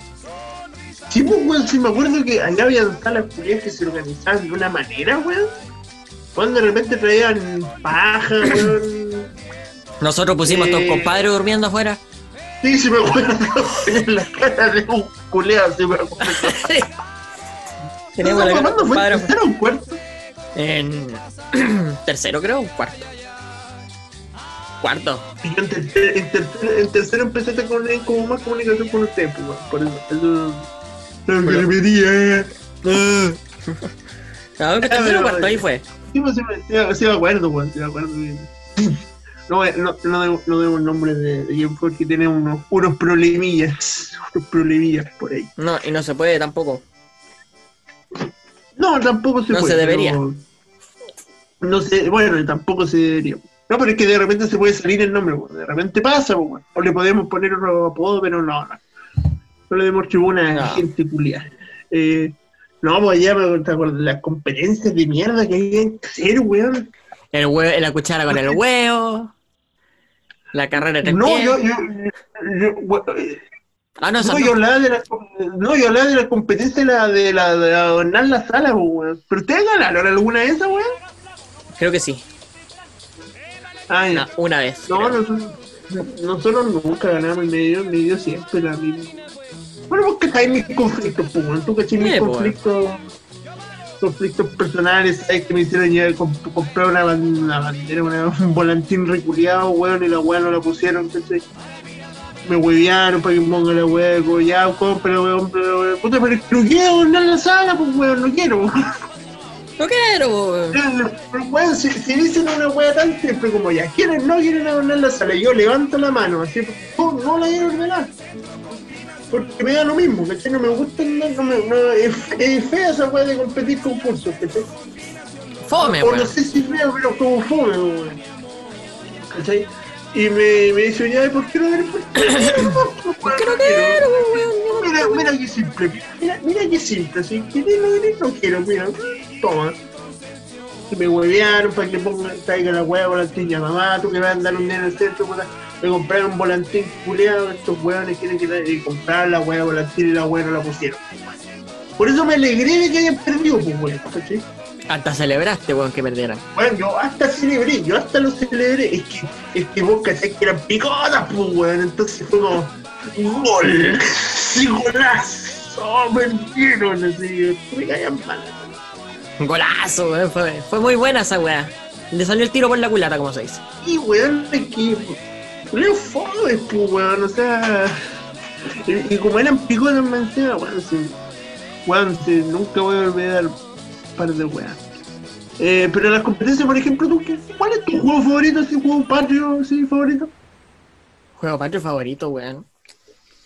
Sí, pues, weón, sí me acuerdo que allá había salas culiadas que se organizaban de una manera, weón. Cuando de repente traían paja, weón. Nosotros pusimos a estos Eh. compadres durmiendo afuera. Sí, sí me acuerdo. En la cara de un culeado, sí me acuerdo. Teníamos la cara de ¿Cuándo fue? compadres ¿Tercero o cuarto? en <clears throat> tercero, creo, o cuarto. Cuarto. Y yo en tercero, en tercero, en tercero empecé a tener como más comunicación con usted, pues. Por eso. Eso. Que repetía. No, que tercero o cuarto, ahí fue. Sí, pues, sí, me- sí, acuerdo, weón. Sí me acuerdo. No, eh, no, no, debo, no debo el nombre de, de quién fue que tiene unos, unos problemillas. Unos problemillas por ahí. No, y no se puede tampoco. No, tampoco se No puede. se debería. No sé, bueno, tampoco se debería. No, pero es que de repente se puede salir el nombre, weón. De repente pasa, weón. O le podemos poner otro apodo, pero no, no. No le demos tribuna a gente culiada. Eh, no, pues ya de las competencias de mierda que hay que hacer, weón. El hue la cuchara con el huevo. La carrera de No, yo, yo, yo- eh, Ah, no, no, yo hablaba de la, no, yo hablaba de la competencia de la, de la, de adornar la sala, weón. ¿Pero ustedes ganaron alguna de esas, weón? Creo que sí. Ah. Una, una vez. No, nosotros, nosotros nunca ganamos el medio, medio siempre la misma. Bueno, porque hay mis conflictos, pues, tú mis Sí, pues, conflictos, conflictos personales, sabes que me hicieron ya comp- comprar una, una bandera, una- un volantín reculeado, weón, y la weá no la pusieron, ¿cachai? Me huevearon para que ponga la weá, ya, compra, weón, pero, weón, puta, pero que no quiero adornar la sala, pues, weón, no quiero. No quiero, weón, si, si dicen una wea tan simple como ya, quieren, no quieren adornar la sala, yo levanto la mano, así, no, no la quiero ordenar. Porque me da lo mismo, ¿cachai? No me gusta, no, no no, es, es fea esa wea de competir concursos, ¿cachai? Fome, o no sé si feo, pero como fome. ¿Cachai? Y me, me dice, ya, ¿por qué no quieres? ¿Por qué no quiero? Mira, mira qué simple, mira, mira qué simple, si querés no querés, no quiero, mira, toma. Me huevearon para que ponga, traiga la hueá volantín a mamá, tú que vas a andar un en el centro, puta, me compraron un volantín culeado, estos hueones quieren que la- comprar la hueá volantín y la hueá no la pusieron. Por eso me alegré de que hayan perdido, pues weón, ¿cachai? Hasta celebraste, weón, que perdieran. Bueno, yo hasta celebré, yo hasta lo celebré. Es que, es que vos cachai que eran picotas, pues, weón. Entonces fue como, gol, sí, golazo, me así, me caían mal. Golazo, weón. Fue, fue muy buena esa weá. Le salió el tiro por la culata, como se dice. Y, weón, es que, Leo Fobes, pues, weón, o sea, y, y como eran picotas, me encima, weón, sí, weón, sí, nunca voy a olvidar par de weón. Eh, pero las competencias, por ejemplo, ¿tú, ¿cuál es tu juego favorito, así, juego patrio, sí, favorito? Juego patrio favorito, weón.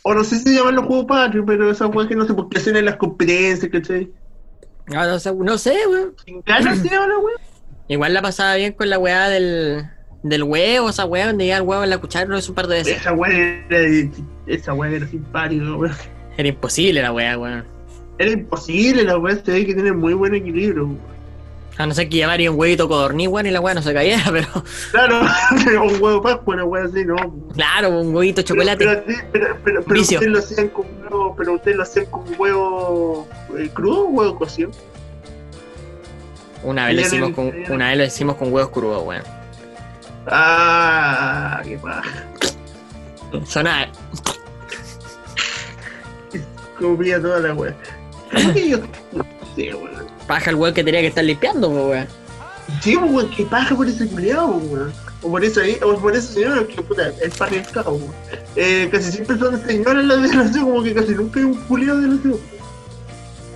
O no sé si los juegos patrios, pero esas weas que no sé por qué hacen en las competencias, ¿cachai? No sé, no sé, weón. ¿Sin ganas se weas? Igual la pasaba bien con la weá del, del huevo, esa weá donde llega el huevo en la cuchara, lo hizo un par de veces. Esa wea era, esa wea era simpática, weón. Era imposible la weá, weón. Era imposible, la wea se ve que tiene muy buen equilibrio. A no ser que llevaría un huevito codorní, weón, y la weá no se caía, <laughs> pero Claro, <laughs> pero un huevo pascua, una wea así, no. claro, un huevito chocolate. pero, pero, ustedes lo hacían con huevo, pero ustedes lo hacían con huevo eh, crudo o huevo cocido. Una vez lo hicimos con, una vez lo hicimos con huevos crudos, weón. Ah, qué paja. Sonaba. Comía toda la wea. ¿Cómo que yo? No sé, weón. Paja el weón que tenía que estar limpiando, weón. Sí, weón, qué paja por ese culiado, weón. O por esa, o por esa señora que puta, es patriarcado, weón. Eh, casi siempre son señoras las de la ciudad, como que casi nunca hay un culiado de la ciudad.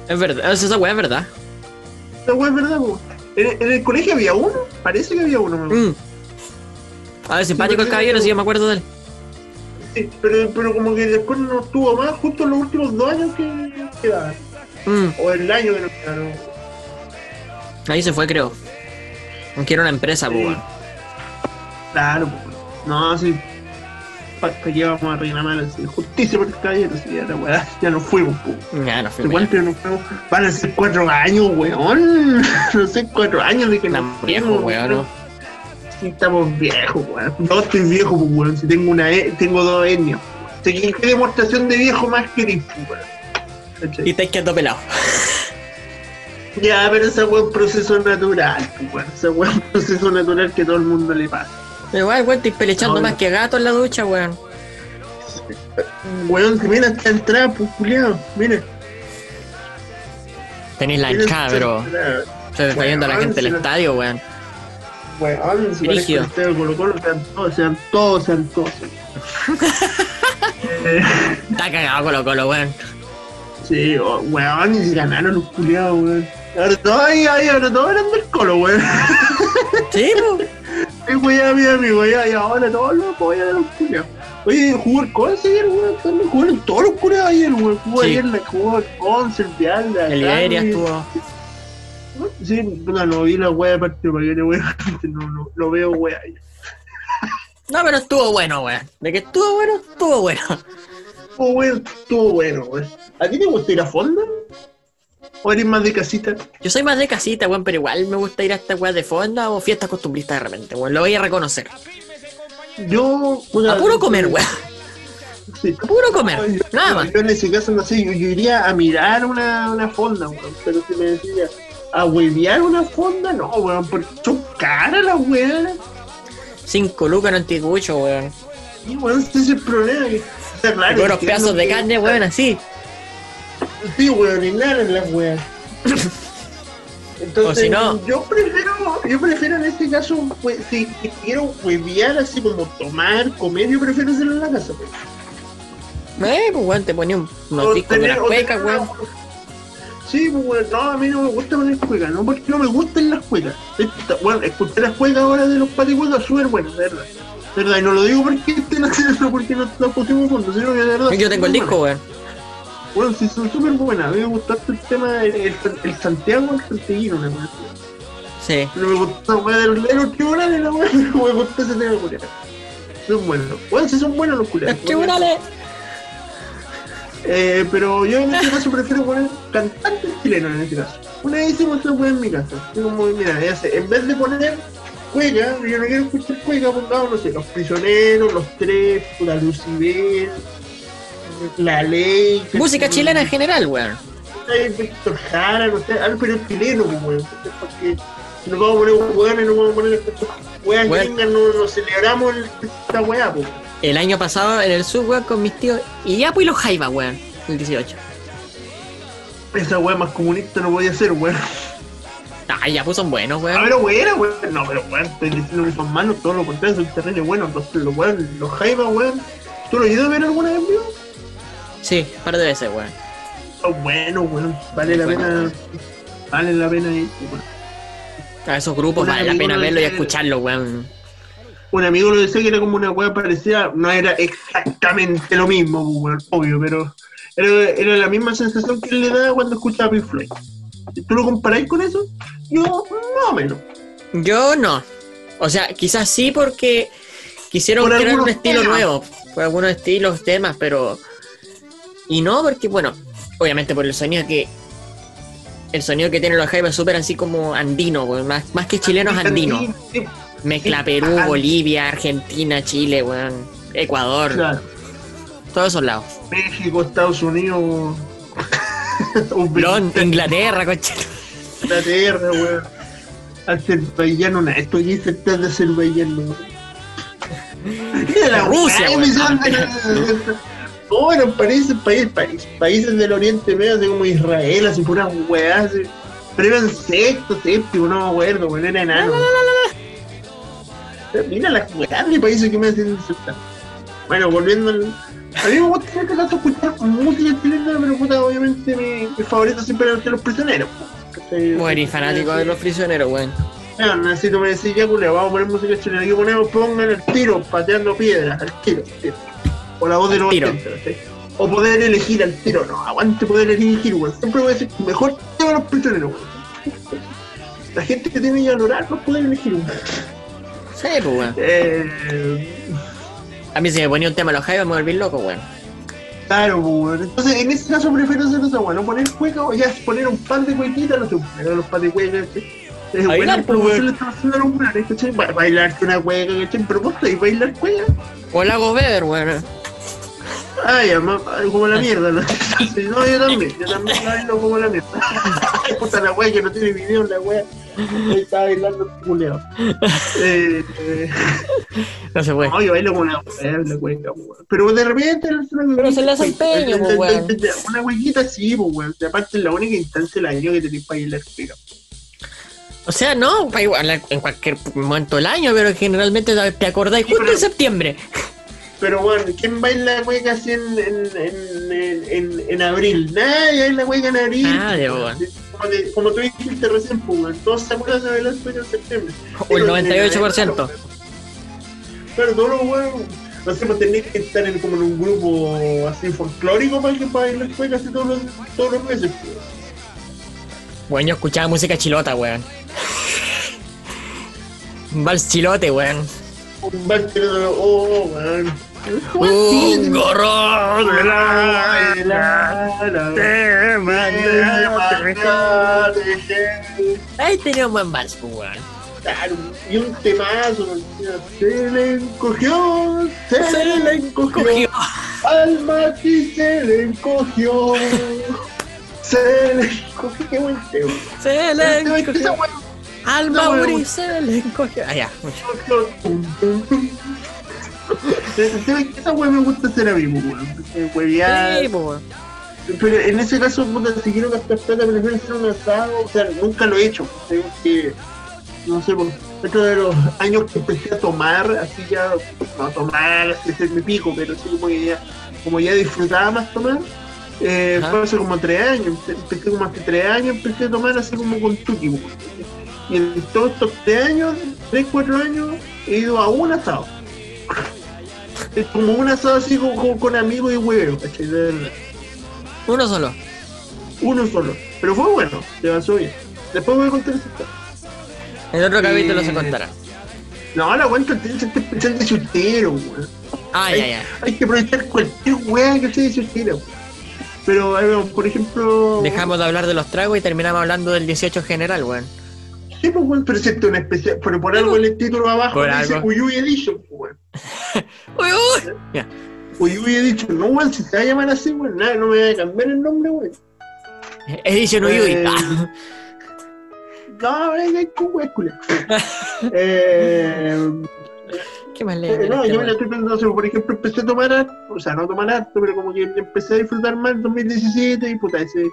Es verdad, esa weá es verdad. La weá es verdad, po. En, en el colegio había uno, parece que había uno, weón. Mm. A ver, simpático el caballero, si yo me acuerdo de él. Sí, pero, pero como que después no estuvo más, justo en los últimos dos años que quedaban. Mm. O el año que nos quedaron. Ahí se fue, creo. Aunque era una empresa, Sí. pues. Claro, po. no, sí. ¿Para qué vamos a reclamar? Justicia por el caballero, sí, ya la weá, ya nos fuimos, po. Ya, no fue. Igual, nos fuimos. Van a ser cuatro años, weón. <laughs> No sé, cuatro años de que nos fuimos, weón, ¿no? Sí, estamos viejos, weón. Yo estoy viejo, pues, weón. Si tengo una e- tengo dos etnias. O sea, ¿qué, demostración de viejo más pues, weón? ¿Cachai? Y estáis quedando pelado. Ya, pero weón es un proceso natural, pues, weón es un <laughs> proceso natural que todo el mundo le pasa. Igual, weón, estoy pelechando No, más no. que gato en la ducha, weón. Weón, mira esta entrada, pues, culiado. Mira. Tenéis la bro. entrada. Se está viendo la Weón, gente del si la- estadio, weón. Weón, si el estadio Colo Colo, sean todos, sean todos, sean todos. <laughs> Eh, Está cagado Colo Colo, weón. Sí, oh, weón, y ganaron los culiados, weón. Ahora todos ahí, ahí, ahora todos eran del colo, weón. Sí, <laughs> po. Sí, weón, mi amigo, ya, y ahora todos los voy a los culiados. Oye, jugó el Conce ayer, weón. Jugaron todos los culiados ayer, weón. Jugó Sí. ayer la jugó el Conce, el Vial, la El Iberia estuvo. Sí, no, no vi la wea de partido para que te weón. No, no, no veo wea. No, pero estuvo bueno, weón. De que estuvo bueno, estuvo bueno. Estuvo bueno, estuvo bueno, weón. ¿A ti te gusta ir a fondo? ¿O eres más de casita? Yo soy más de casita, weón, pero igual me gusta ir a estas weas de fonda o fiestas costumbristas de repente, weón. Lo voy a reconocer. Yo. puta, A puro comer, weón. Sí. A puro comer. No, yo- Nada más. Yo en ese caso no sé, yo, yo iría a mirar una, una fonda, weón. Pero si me decía, a huevear una fonda, no, weón, porque son caras las weas. Cinco lucas en anticucho, weón. Y weón, ese es el problema. Claro, con unos entiendo pedazos de carne, weón, así. Sí, weón, y nada en las weas. <laughs> Entonces, O si no- yo prefiero, yo prefiero en este caso, pues, si quiero huevear así como tomar, comer, yo prefiero hacerlo en la casa, pues. Eh, pues weón, te ponía un- unos O discos de las cuecas, weón. Sí, pues weón, no, a mí no me gusta poner cuecas, no porque no me gustan las cuecas. Esta- Bueno, escuché las cuecas ahora de los paticuecas súper buenas, de verdad. Verdad, y no lo digo porque estén haciendo <laughs> porque no la pusimos fondo, sino que de verdad. Yo tengo el disco, weón. Bueno, sí, son súper buenas. A mí me gustó el tema, el, el, el Santiago, el Santiaguino, una cosa. Sí. Pero me gustó weá de los, los tribunales, la weá, <laughs> me gustó ese tema, culiao. Son buenos. Bueno, sí son buenos los Los culiados. tribunales. Eh, pero yo en este caso prefiero poner cantantes chilenos en este caso. Una vez hicimos esa weá en mi casa. Como, mira, ya sé, en vez de poner cueca, yo no quiero escuchar cueca, pongamos, no sé, los prisioneros, los tres, puta Lucibel, la ley. que- Música chilena en general, weón. Víctor Jara, no sé, algo pero chileno, pues, weón. Porque si nos vamos a poner weones, nos vamos a poner Weón. gringas, no, no celebramos el- esta weá, pues. El año pasado en el sur, weón, con mis tíos. Y ya, pues, y los Jaiba, weón. El 18. Esa weá más comunista no podía ser, weón. Ah, ya, pues son buenos, A weón. ver, weón, weón. No, pero weón, estoy diciendo que son malos, todo lo contrario, son terribles buenos. Los, los, weón, los Jaivas, weón. ¿Tú lo has ido a ver alguna vez, vivo? Sí, par de veces, weón. Son buenos, weón. Vale la Bueno, pena. weón. Vale la pena ir, weón. A esos grupos Una vale la pena verlo y escucharlo, weón. Un amigo lo decía que era como una weá parecida, no era exactamente lo mismo, weón, obvio, pero era, era la misma sensación que él le da cuando escuchaba Pink Floyd. Tú lo comparáis con eso, yo más o menos. Yo no. O sea, quizás sí porque quisieron Por crear un estilo temas. nuevo. Por algunos estilos, temas, pero. Y no porque, bueno, obviamente por el sonido que. El sonido que tienen los Jaiba es súper así como andino, weón. Más, más que chileno es andino. Mezcla Perú. Bolivia, Argentina, Chile, weón. Ecuador, claro. todos esos lados. México, Estados Unidos, <laughs> Uzbekistán, Inglaterra, coche. Inglaterra, weón. Azerbaiyán, una, esto aquí cerca de Azerbaiyán, weón. La Rusia, de- <laughs> No, eran países, países, países, del Oriente Medio, así como Israel, así puras weas. Pero eran sexto, séptimo, no me acuerdo, weón, era enano. Mira las weas de países que me hacen insultar. Bueno, volviendo al. A mí me gusta este caso escuchar música chilena, pero puta, obviamente mi, mi favorito siempre de los prisioneros. Bueno, y fanático de los prisioneros, weón. No, necesito me decir, ya, culiao, vamos a poner música chilena. Aquí ponemos, pongan el tiro, pateando piedras, al tiro, tiro. O la voz de los tiro. 80, ¿cachai? O poder elegir al tiro, no, aguante poder elegir, weón. Siempre voy a decir, mejor tema los prisioneros, weón. La gente que tiene que valorar no poder elegir, weón. Sí, pues, weón. Eh, A mí si me ponía un tema a los Jaivas me volví loco, weón. claro, pues, weón. Entonces, en este caso prefiero hacer esa, weón. No poner cueca o ya poner un pan de cuequita, no sé, los pan de cueca, ¿cachai? Es Bailar, pues, promoción weón. le estamos haciendo a los weones, ¿cachai? Ba- Bailarte una cueca, ¿cachai? Pero vos podés bailar cueca. O el hago Weber, weón. Ay, ama- como la mierda, ¿no? <laughs> Sí, no, yo también, yo también la bailo como la mierda. <laughs> Puta la wea que no tiene video, la wea. Está bailando culeo. Eh, eh, No se puede. no, yo bailo como una cueca. Pero de repente. Pero se le hace empeño, pues, weón. Una huequita sí, pues, weón. Aparte, es la única instancia del año que tenéis para bailar cueca. O sea, no, igual, en cualquier momento del año, pero generalmente te acordáis justo en septiembre. Pero bueno, ¿quién baila cueca así en, en, en, en, en, en abril? Nadie baila cueca en abril. Nadie, weón. Como, tú dijiste recién, pues, todos se acuerdan de cueca en septiembre. O el Pero en 98%. Pero todos los weones, no sé, pues tenéis que estar en, como en un grupo así folclórico para que para bailar cueca así todos los, todos los meses. pues. Bueno, yo escuchaba música chilota, weón. Vals chilote, weón. Un que oh, weón. Un gorro de la Te Ahí tenía un buen vals, pues, weón. Claro, y un temazo, se le encogió, se, le encogió, Cogió. al maqui se le encogió, <laughs> se le encogió, qué buen tema. Se le Esa encogió. esa Mauri se le encogió. Ah, ya. Esa weá me gusta hacer a mí, pues, weón, porque huevear, Sí, pues, weón. Pero en ese caso, puta, si quiero gastar plata, prefiero hacer un asado. O sea, nunca lo he hecho. Tengo que, no sé, por dentro de los años que empecé a tomar, así ya, no a tomar, así es mi pico, pero sí como ya, como ya disfrutaba más tomar. Eh, fue hace como tres años, empecé como hace tres años, empecé a tomar así como con tuki. Y en todos estos tres años, tres, cuatro años, he ido a un asado. Es como un asado así con, con- con amigos y huevos, ¿cachai? De verdad. Uno solo. Uno solo. Pero fue bueno, se avanzó bien. Después voy a contar esa historia. En otro Eh, capítulo se contará. No, la cuento tiene que ser especial de chutero, weón. Ah, ya, ya. Hay que aprovechar cualquier weá que sea de chutero. Pero, a ver, por ejemplo. Dejamos de hablar de los tragos y terminamos hablando del 18 general, weón. Sí, pues, weón, pero excepto una especial. Pero por algo el título abajo dice. Uyuy Edition, pues, weón. <laughs> Ya. Uyuy Edition. No, weón, si se va a llamar así, weón, nada, no me voy a cambiar el nombre, weón. Edición Uyuy. Eh. <laughs> No, weón, culiao. <laughs> Eh. ¿Qué más Eh, le no, yo me la estoy pensando, o sea, por ejemplo, empecé a tomar harto, o sea, no tomar harto, pero como que empecé a disfrutar más en 2017 y puta, ese... De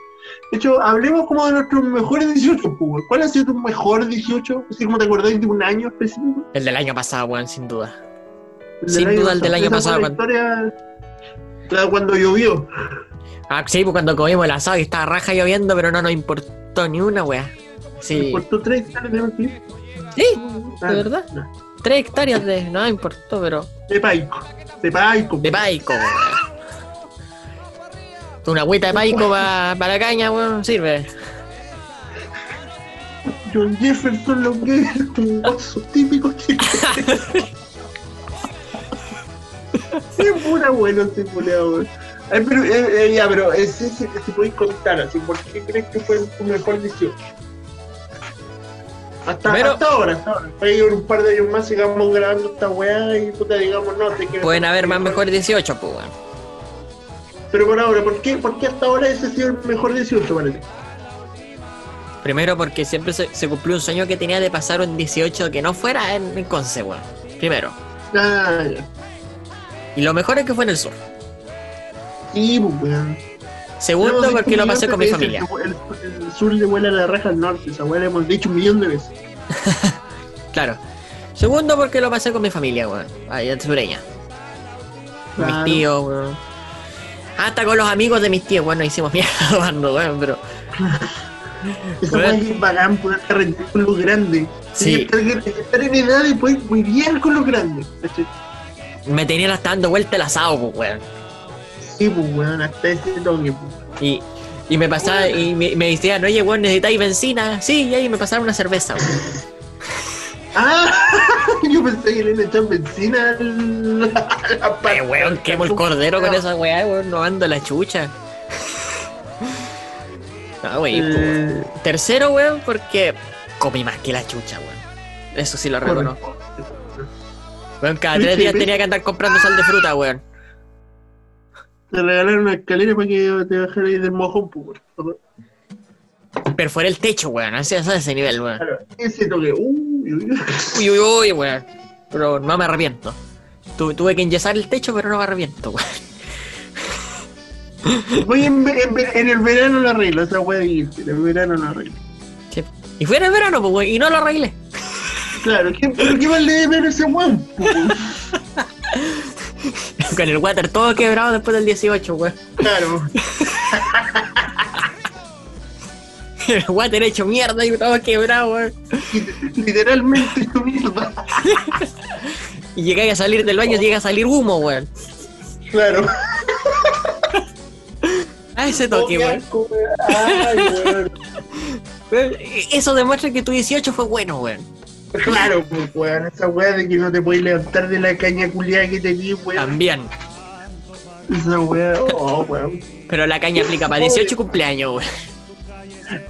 hecho, hablemos como de nuestros mejores 18, pues. ¿cuál ha sido tu mejor 18? Así como te acordás de un año específico. El del año pasado, weón, sin duda. Sin duda el del año pasado, La historia, la cuando llovió. Ah, sí, pues cuando comimos el asado y estaba raja lloviendo, pero no nos importó ni una, weá. Sí. Por tus tres de. Sí, Ah, de verdad. no. Tres hectáreas de. No me importó, pero. De Paico. De Paico. De paico. Una agüita de paico pa- para la caña, weón, sirve. John Jefferson, lo que es un guaso típico chileno. <laughs> <laughs> Es pura bueno culeado, weón. Ay, pero, eh, eh, ya, pero es ese que si podéis contar así, ¿por qué crees que fue tu mejor 18? Hasta, ahora, hasta ahora. Un par de años más, sigamos grabando esta weá y puta, digamos, no, te. Pueden haber más mejores 18, pues, weón. Pero por ahora, ¿por qué, ¿por qué hasta ahora ese ha sido el mejor 18 para ti? Primero porque siempre se, se cumplió un sueño que tenía de pasar un 18 que no fuera en, en Conce, weón. Primero. Ah, ya. Y lo mejor es que fue en el sur. Sí, pues, weón. Segundo No, porque lo pasé con mi familia. El, el sur le vuela la raja al norte, esa weá le hemos dicho un millón de veces. <laughs> Claro. Segundo porque lo pasé con mi familia, weón. Allá en Sureña. Con Claro. mis tíos, weón. Hasta con los amigos de mis tíos, bueno, hicimos <laughs> mierda weón, pero. <laughs> Weón. weá es bacán por estar con los grandes. Sí. Estar, estar en edad de poder huevear con los grandes. Me tenían hasta dando vuelta el asado, pues, weón. Sí, pues weón, hasta ese toque, pues. Y, y me pasaba, y me, me decían, oye, weón, ¿necesitáis benzina? Sí, y ahí me pasaron una cerveza, weón. <laughs> Ah, <laughs> yo pensé que le echan benzina al- <laughs> Ay, weón, quemo el cordero con esa weá, weón, no ando la chucha. No, wey, Eh, Tercero, weón, porque comí más que la chucha, weón. Eso sí lo reconozco. Weón, cada tres días tenía que andar comprando sal de fruta, weón. Te regalaron una escalera para que te bajaras del mojón, pues weón. Perforé el techo, weón. A ese nivel, weón. Claro, ese toque, uy, uy, uy. Uy, weón. Pero no me arrepiento. Tu- tuve que enyesar el techo, pero no me arrepiento, weón. Voy en, en el verano lo arreglo, esa de irse, en el verano lo arreglo. Sí. Y fue en el verano, pues, weón, y no lo arreglé. Claro, ¿qué, pero qué mal le ver ese weón? <laughs> <laughs> Con el water todo quebrado después del 18, weón. Claro, <laughs> El water hecho mierda y todo quebrado, weón. literalmente tu mierda. Y llegué a salir del baño, llega a salir humo, weón. Claro. A ese toque, Oh, weón. Weón, Eso demuestra que tu 18 fue bueno, weón. Claro, <laughs> pues, weón, esa weá de que no te puedes levantar de la caña culiada que tenías, weón. También. Esa weá, oh, weón. Pero la caña aplica para 18 cumpleaños,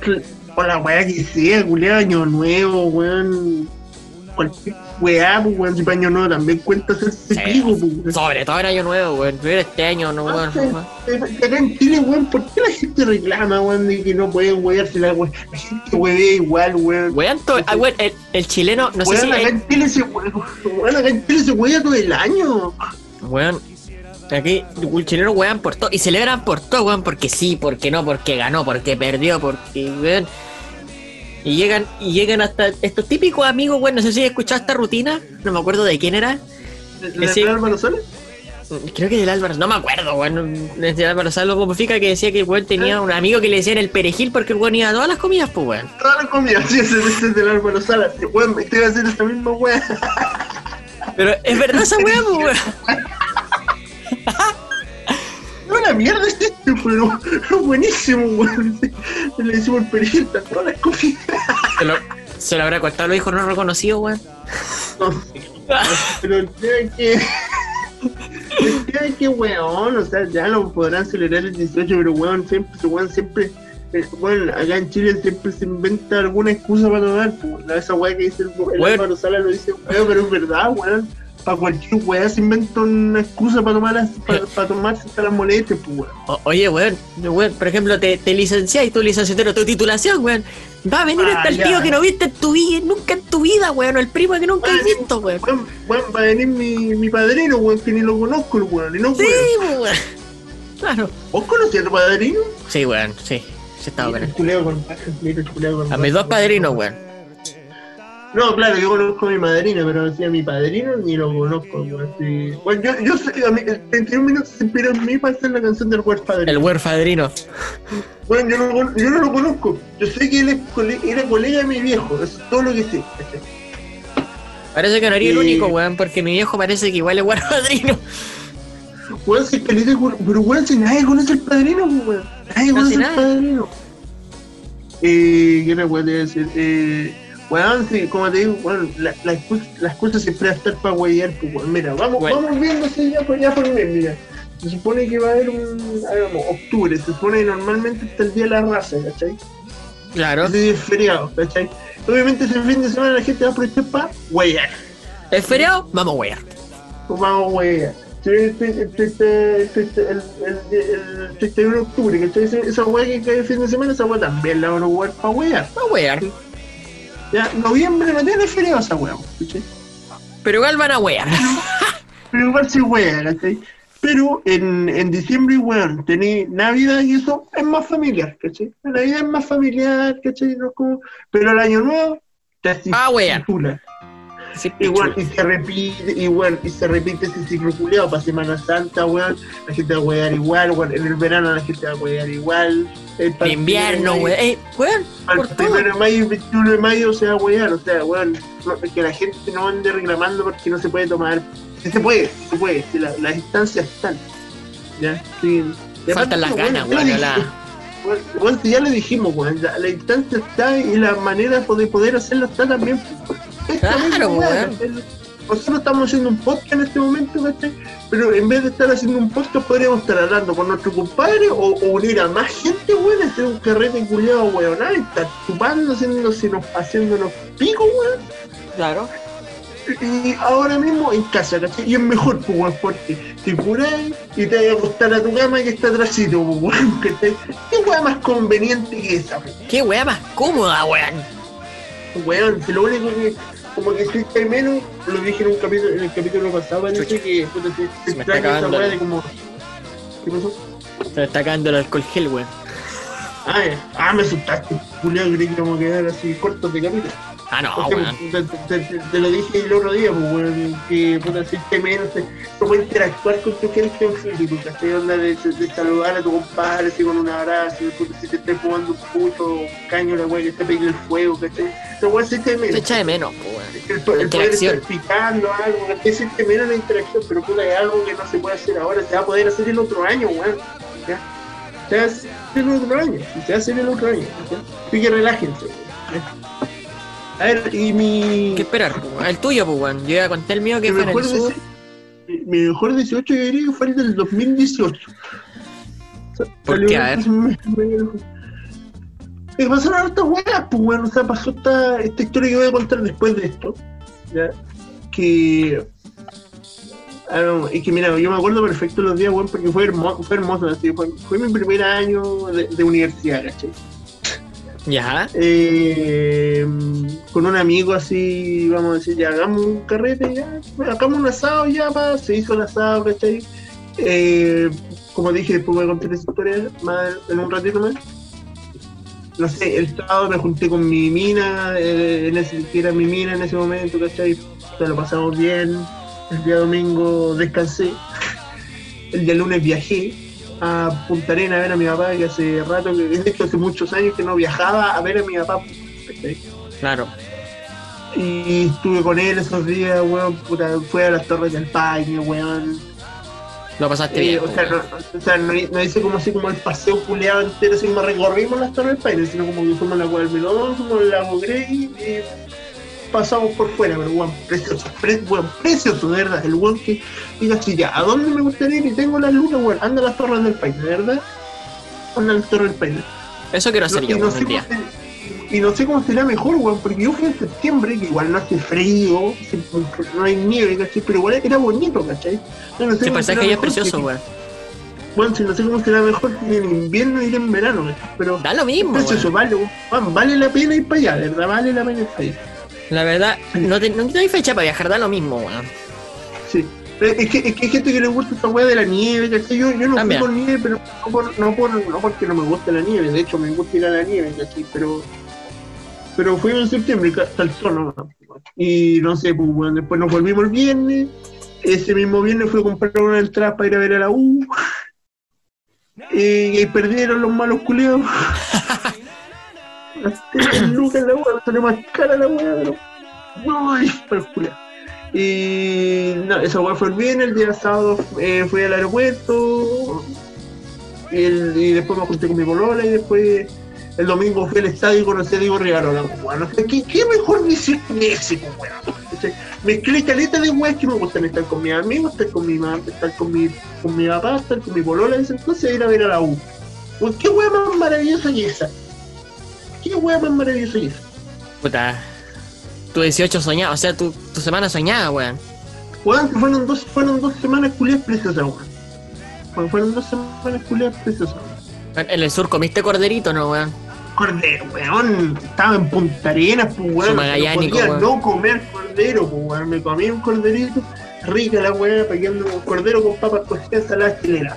weón. O la weá que sea, culiado, año nuevo, weón. Cualquier weá, pues, weón, si para año nuevo también cuenta hacerse Sí. pico, pues. Sobre todo en año nuevo, weón. Pero este año no, weón. Acá en Chile, weón, ¿por qué la gente reclama, weón, de que no pueden wearse la weón? La gente huevea igual, weón. Weón, ah, weón, el, el chileno, no sé si. acá el- en Chile se weón, acá en Chile se huea todo el año. Weón, aquí el chileno weón por todo. Y celebran por todo, weón, porque sí, porque no, porque ganó, porque perdió, porque, weón. Y llegan, y llegan hasta estos típicos amigos, weón. No sé si has escuchado esta rutina, no me acuerdo de quién era. ¿Le Sí. Álvaro Sola? Creo que del Álvaro, no me acuerdo, weón. Desde Álvaro Salvo Popofica que decía que el weón tenía un amigo que le decían el perejil porque el weón iba a todas las comidas, pues weón. Toda la comida, sí, ese es del Álvaro Sala. Weón, me estoy haciendo esa misma weá. Pero es verdad esa weá, pues weón. <laughs> No, la mierda es esto, pero buenísimo, weón. Le decimos el perejil a todas las comidas. Se lo, se lo habrá contado a los hijos no reconocidos, weón. No pero el tema es que. El tema es que, weón, o sea, ya lo podrán celebrar el 18, pero weón, siempre, ese weón siempre. eh, Bueno, acá en Chile siempre se inventa alguna excusa para tomar, pues, la- esa weá que dice el, el. Álvaro Sala lo dice, weón, pero es verdad, weón. Para cualquier weá se inventa una excusa para tomar para, para tomarse hasta las molestias, pues, weón. Oye, weón, weón, por ejemplo, te, te licencias y tu licenciatero, tu titulación, weón. Va a venir Ah, hasta el tío que no viste en tu vida, nunca en tu vida, weón, o el primo que nunca has visto, weón. Weón, weón, va a venir mi, mi padrino, weón, que ni lo conozco, weón, y no, Sí, weón. weón. Claro. ¿Vos conocías a tu padrino? Sí, weón, sí. Sí estaba con A mis dos padrinos, weón. No, claro, yo conozco a mi madrina, pero si a mi padrino ni lo conozco. Sí. Bueno, yo, yo sé, a mí, el 31 minutos se inspiró en mí para hacer la canción del West El huerfadrino. Bueno, yo no, yo no lo conozco. Yo sé que él es cole- era colega de mi viejo, eso es todo lo que sé. Parece que no haría el Sí. único, weón, porque mi viejo parece que igual es huerfadrino. Weón, si cul- pero weón, si nadie conoce al padrino, pues, weón. Nadie conoce al nadie. padrino. Eh, ¿qué le puedo decir? Eh, weón, sí, como te digo, weón, la, la excusa, la excusa siempre va a estar para huevear, pues, weón. Mira, vamos, Bueno. vamos viendo así ya por, ya por mes, mira. Se supone que va a haber un, hagamos, octubre, se supone que normalmente está el día de la raza, ¿cachai? Claro. Ese día es feriado, ¿cachai? Obviamente ese fin de semana la gente va a aprovechar para huevear. ¿Es feriado? Vamos a wear. Pues vamos, este- este- El el- el 31 de octubre, ¿cachai? Esa- weá que cae el fin de semana, esa weá también la van a jugar para wear. Vamos a wear. Ya, noviembre no tiene feriado esa weá, ¿cachai? Pero igual van a wear. <laughs> Pero igual sí wea, ¿cachai? Pero en, en diciembre, weón, tenéis Navidad y eso es más familiar, ¿cachai? La Navidad es más familiar, ¿cachai? No es como... Pero el año nuevo, te Ah, Igual, y se repite, igual, y se repite ese ciclo culiado para Semana Santa, weón. La gente va a huear igual, weón. En el verano la gente va a huear igual. El invierno, weón. Eh, weón, Al por todo. primero de mayo y el 21 de mayo se va a huear, o sea, weón. no- que la gente no ande reclamando porque no se puede tomar. Sí se puede, sí se puede. si la- las instancias están. Ya, sí. Faltan las ganas, weón, le la- si ya le dijimos, weón. La, la instancia está y la manera de poder hacerlo está también. Claro, weá, weón. Nosotros estamos haciendo un podcast en este momento, ¿cachai? Pero en vez de estar haciendo un podcast, podríamos estar hablando con nuestro compadre o, o unir a más gente, weón, hacer un carrete culiado, weón, estar chupando, haciéndose, haciéndonos pico, weón. Claro. Y ahora mismo en casa, ¿cachai? Y es mejor, pues, weón, porque te curáis y te vas a acostar a tu cama que está atrásito, pues, weón, ¿cachai? ¿Qué weón más conveniente que esa, pues? Qué weá más cómoda, weón. Weón, lo único que como que se echa de menos, lo dije en un capítulo, en el capítulo pasado, Chucha. que puta, se, se Se me está extraña esa acabando weá el- de como. ¿Qué pasó? Se me está acabando el alcohol gel, weón. Ah, ya. ah, me asustaste, Julián, creí que íbamos a quedar así cortos de capítulo. Ah, no, weón. te, te- te- te lo dije el otro día, pues, weón, que puta, de menos, puedes interactuar con tu gente en físico, ¿cachai? Onda de, de saludar a tu compadre así con un abrazo, puta, si te estés fumando un puto, un caño, la weá que te pegue el fuego, ¿cachai? Se de menos. Se echa de menos, po, weón. El, el poder estar picando algo, se siente menos la interacción, pero puta, es algo que no se puede hacer ahora, se va a poder hacer el otro año, weón. ¿ya? Se va a hacer el otro año, se va a hacer el otro año. ¿ya? Así que relájense, weón. A ver, y mi. ¿Qué esperar, weón? El tuyo, po, weón. Yo ya conté el mío que mi fue en el sur. mi mejor 18 yo diría que fue el del 2018. Sa- ¿Por qué? A ver. Es que pasaron hartas weas, pues bueno, o sea, pasó esta, esta historia que voy a contar después de esto. ¿ya? Que. ah, no, es que mira, yo me acuerdo perfecto los días, weón, porque fue hermoso, fue hermoso, así, fue, fue mi primer año de, de universidad, ¿cachai? Ya. eh, con un amigo así, vamos a decir, ya hagamos un carrete, ya, hagamos un asado ya, pa, se hizo el asado, ¿cachai? Eh, como dije, después voy a contar esa historia en un ratito más. No sé, el sábado me junté con mi mina, eh, en ese, que era mi mina en ese momento, ¿cachai? O sea, lo pasamos bien. El día domingo descansé. El día lunes viajé a Punta Arena a ver a mi papá, que hace rato, que <laughs> de hecho hace muchos años que no viajaba a ver a mi papá. Claro. Y estuve con él esos días, weón, puta, fue a las Torres del Paine, weón. Lo pasaste Eh, bien. o sea, no, o sea, no, no hice como así como el paseo culeado entero, así como recorrimos las Torres del Paine, sino como que fuimos a la Guadalmelón, fuimos al Lago Grey y pasamos por fuera, pero weón, precioso, pre, weón, precioso, de verdad, el weón que diga así, ya, ¿a dónde me gustaría ir? Y tengo las lunas, weón, anda a las Torres del Paine, de verdad, anda a las Torres del Paine. Eso quiero hacer No, yo, y, no sé día. se- y no sé cómo será mejor, weón, porque yo fui en septiembre, que igual no hace frío, no hay nieve, ¿cachai? Pero igual era bonito, ¿cachai? Yo no sé Sí, paisaje será ya es precioso, que- weón. Bueno, si no sé cómo será mejor en invierno ir en verano. Pero Da lo mismo, precioso, vale, weón, vale la pena ir para allá, verdad, vale la pena ir para allá. La verdad, no, te, no hay fecha para viajar, da lo mismo, weón. Sí. Pero Es que, es que hay gente que le gusta esa weá de la nieve, ¿cachai? Yo, yo no También. fui por nieve, pero no, por, no, por, no porque no me gusta la nieve, de hecho me gusta ir a la nieve, ¿cachai? Pero, pero fui en septiembre, ca- hasta el sol, ¿no? Y no sé, pues bueno, después nos volvimos el viernes, ese mismo viernes fui a comprar una entrada para ir a ver a la U, <laughs> y, y perdieron los malos culeados. <laughs> Las tres lucas la weá, salió más cara la weá, pero. Uy, para. Y no, esa weá fue el viernes, el día sábado eh, fui al aeropuerto. Y, y después me junté con mi polola y después el domingo fui al estadio y conocí a Diego Rivarola, weón. O sea, ¿qué, qué mejor decir que ese, weón? Mezclé caleta de weas que me gustan estar con mis amigos, estar con mi mamá, estar con mi, con mi papá, estar con mi polola y entonces ir a ver a la U. ¿Qué wea más maravillosa que esa? ¿Qué wea más maravillosa esa? Puta. Tu 18 soñado, o sea, tu, tu semana soñada, weón. Weón, que fueron dos, fueron dos semanas culiadas preciosas, weón. Fueron dos semanas culiadas preciosas, weón. En el sur comiste corderito, ¿no, weón? Cordero, weón. Estaba en Punta Arenas, pues, weón. No podía weón. no comer cordero, pues, weón. Me comí un corderito, rica la weá, paqueando con cordero con papas cocidas, ensalada chilena.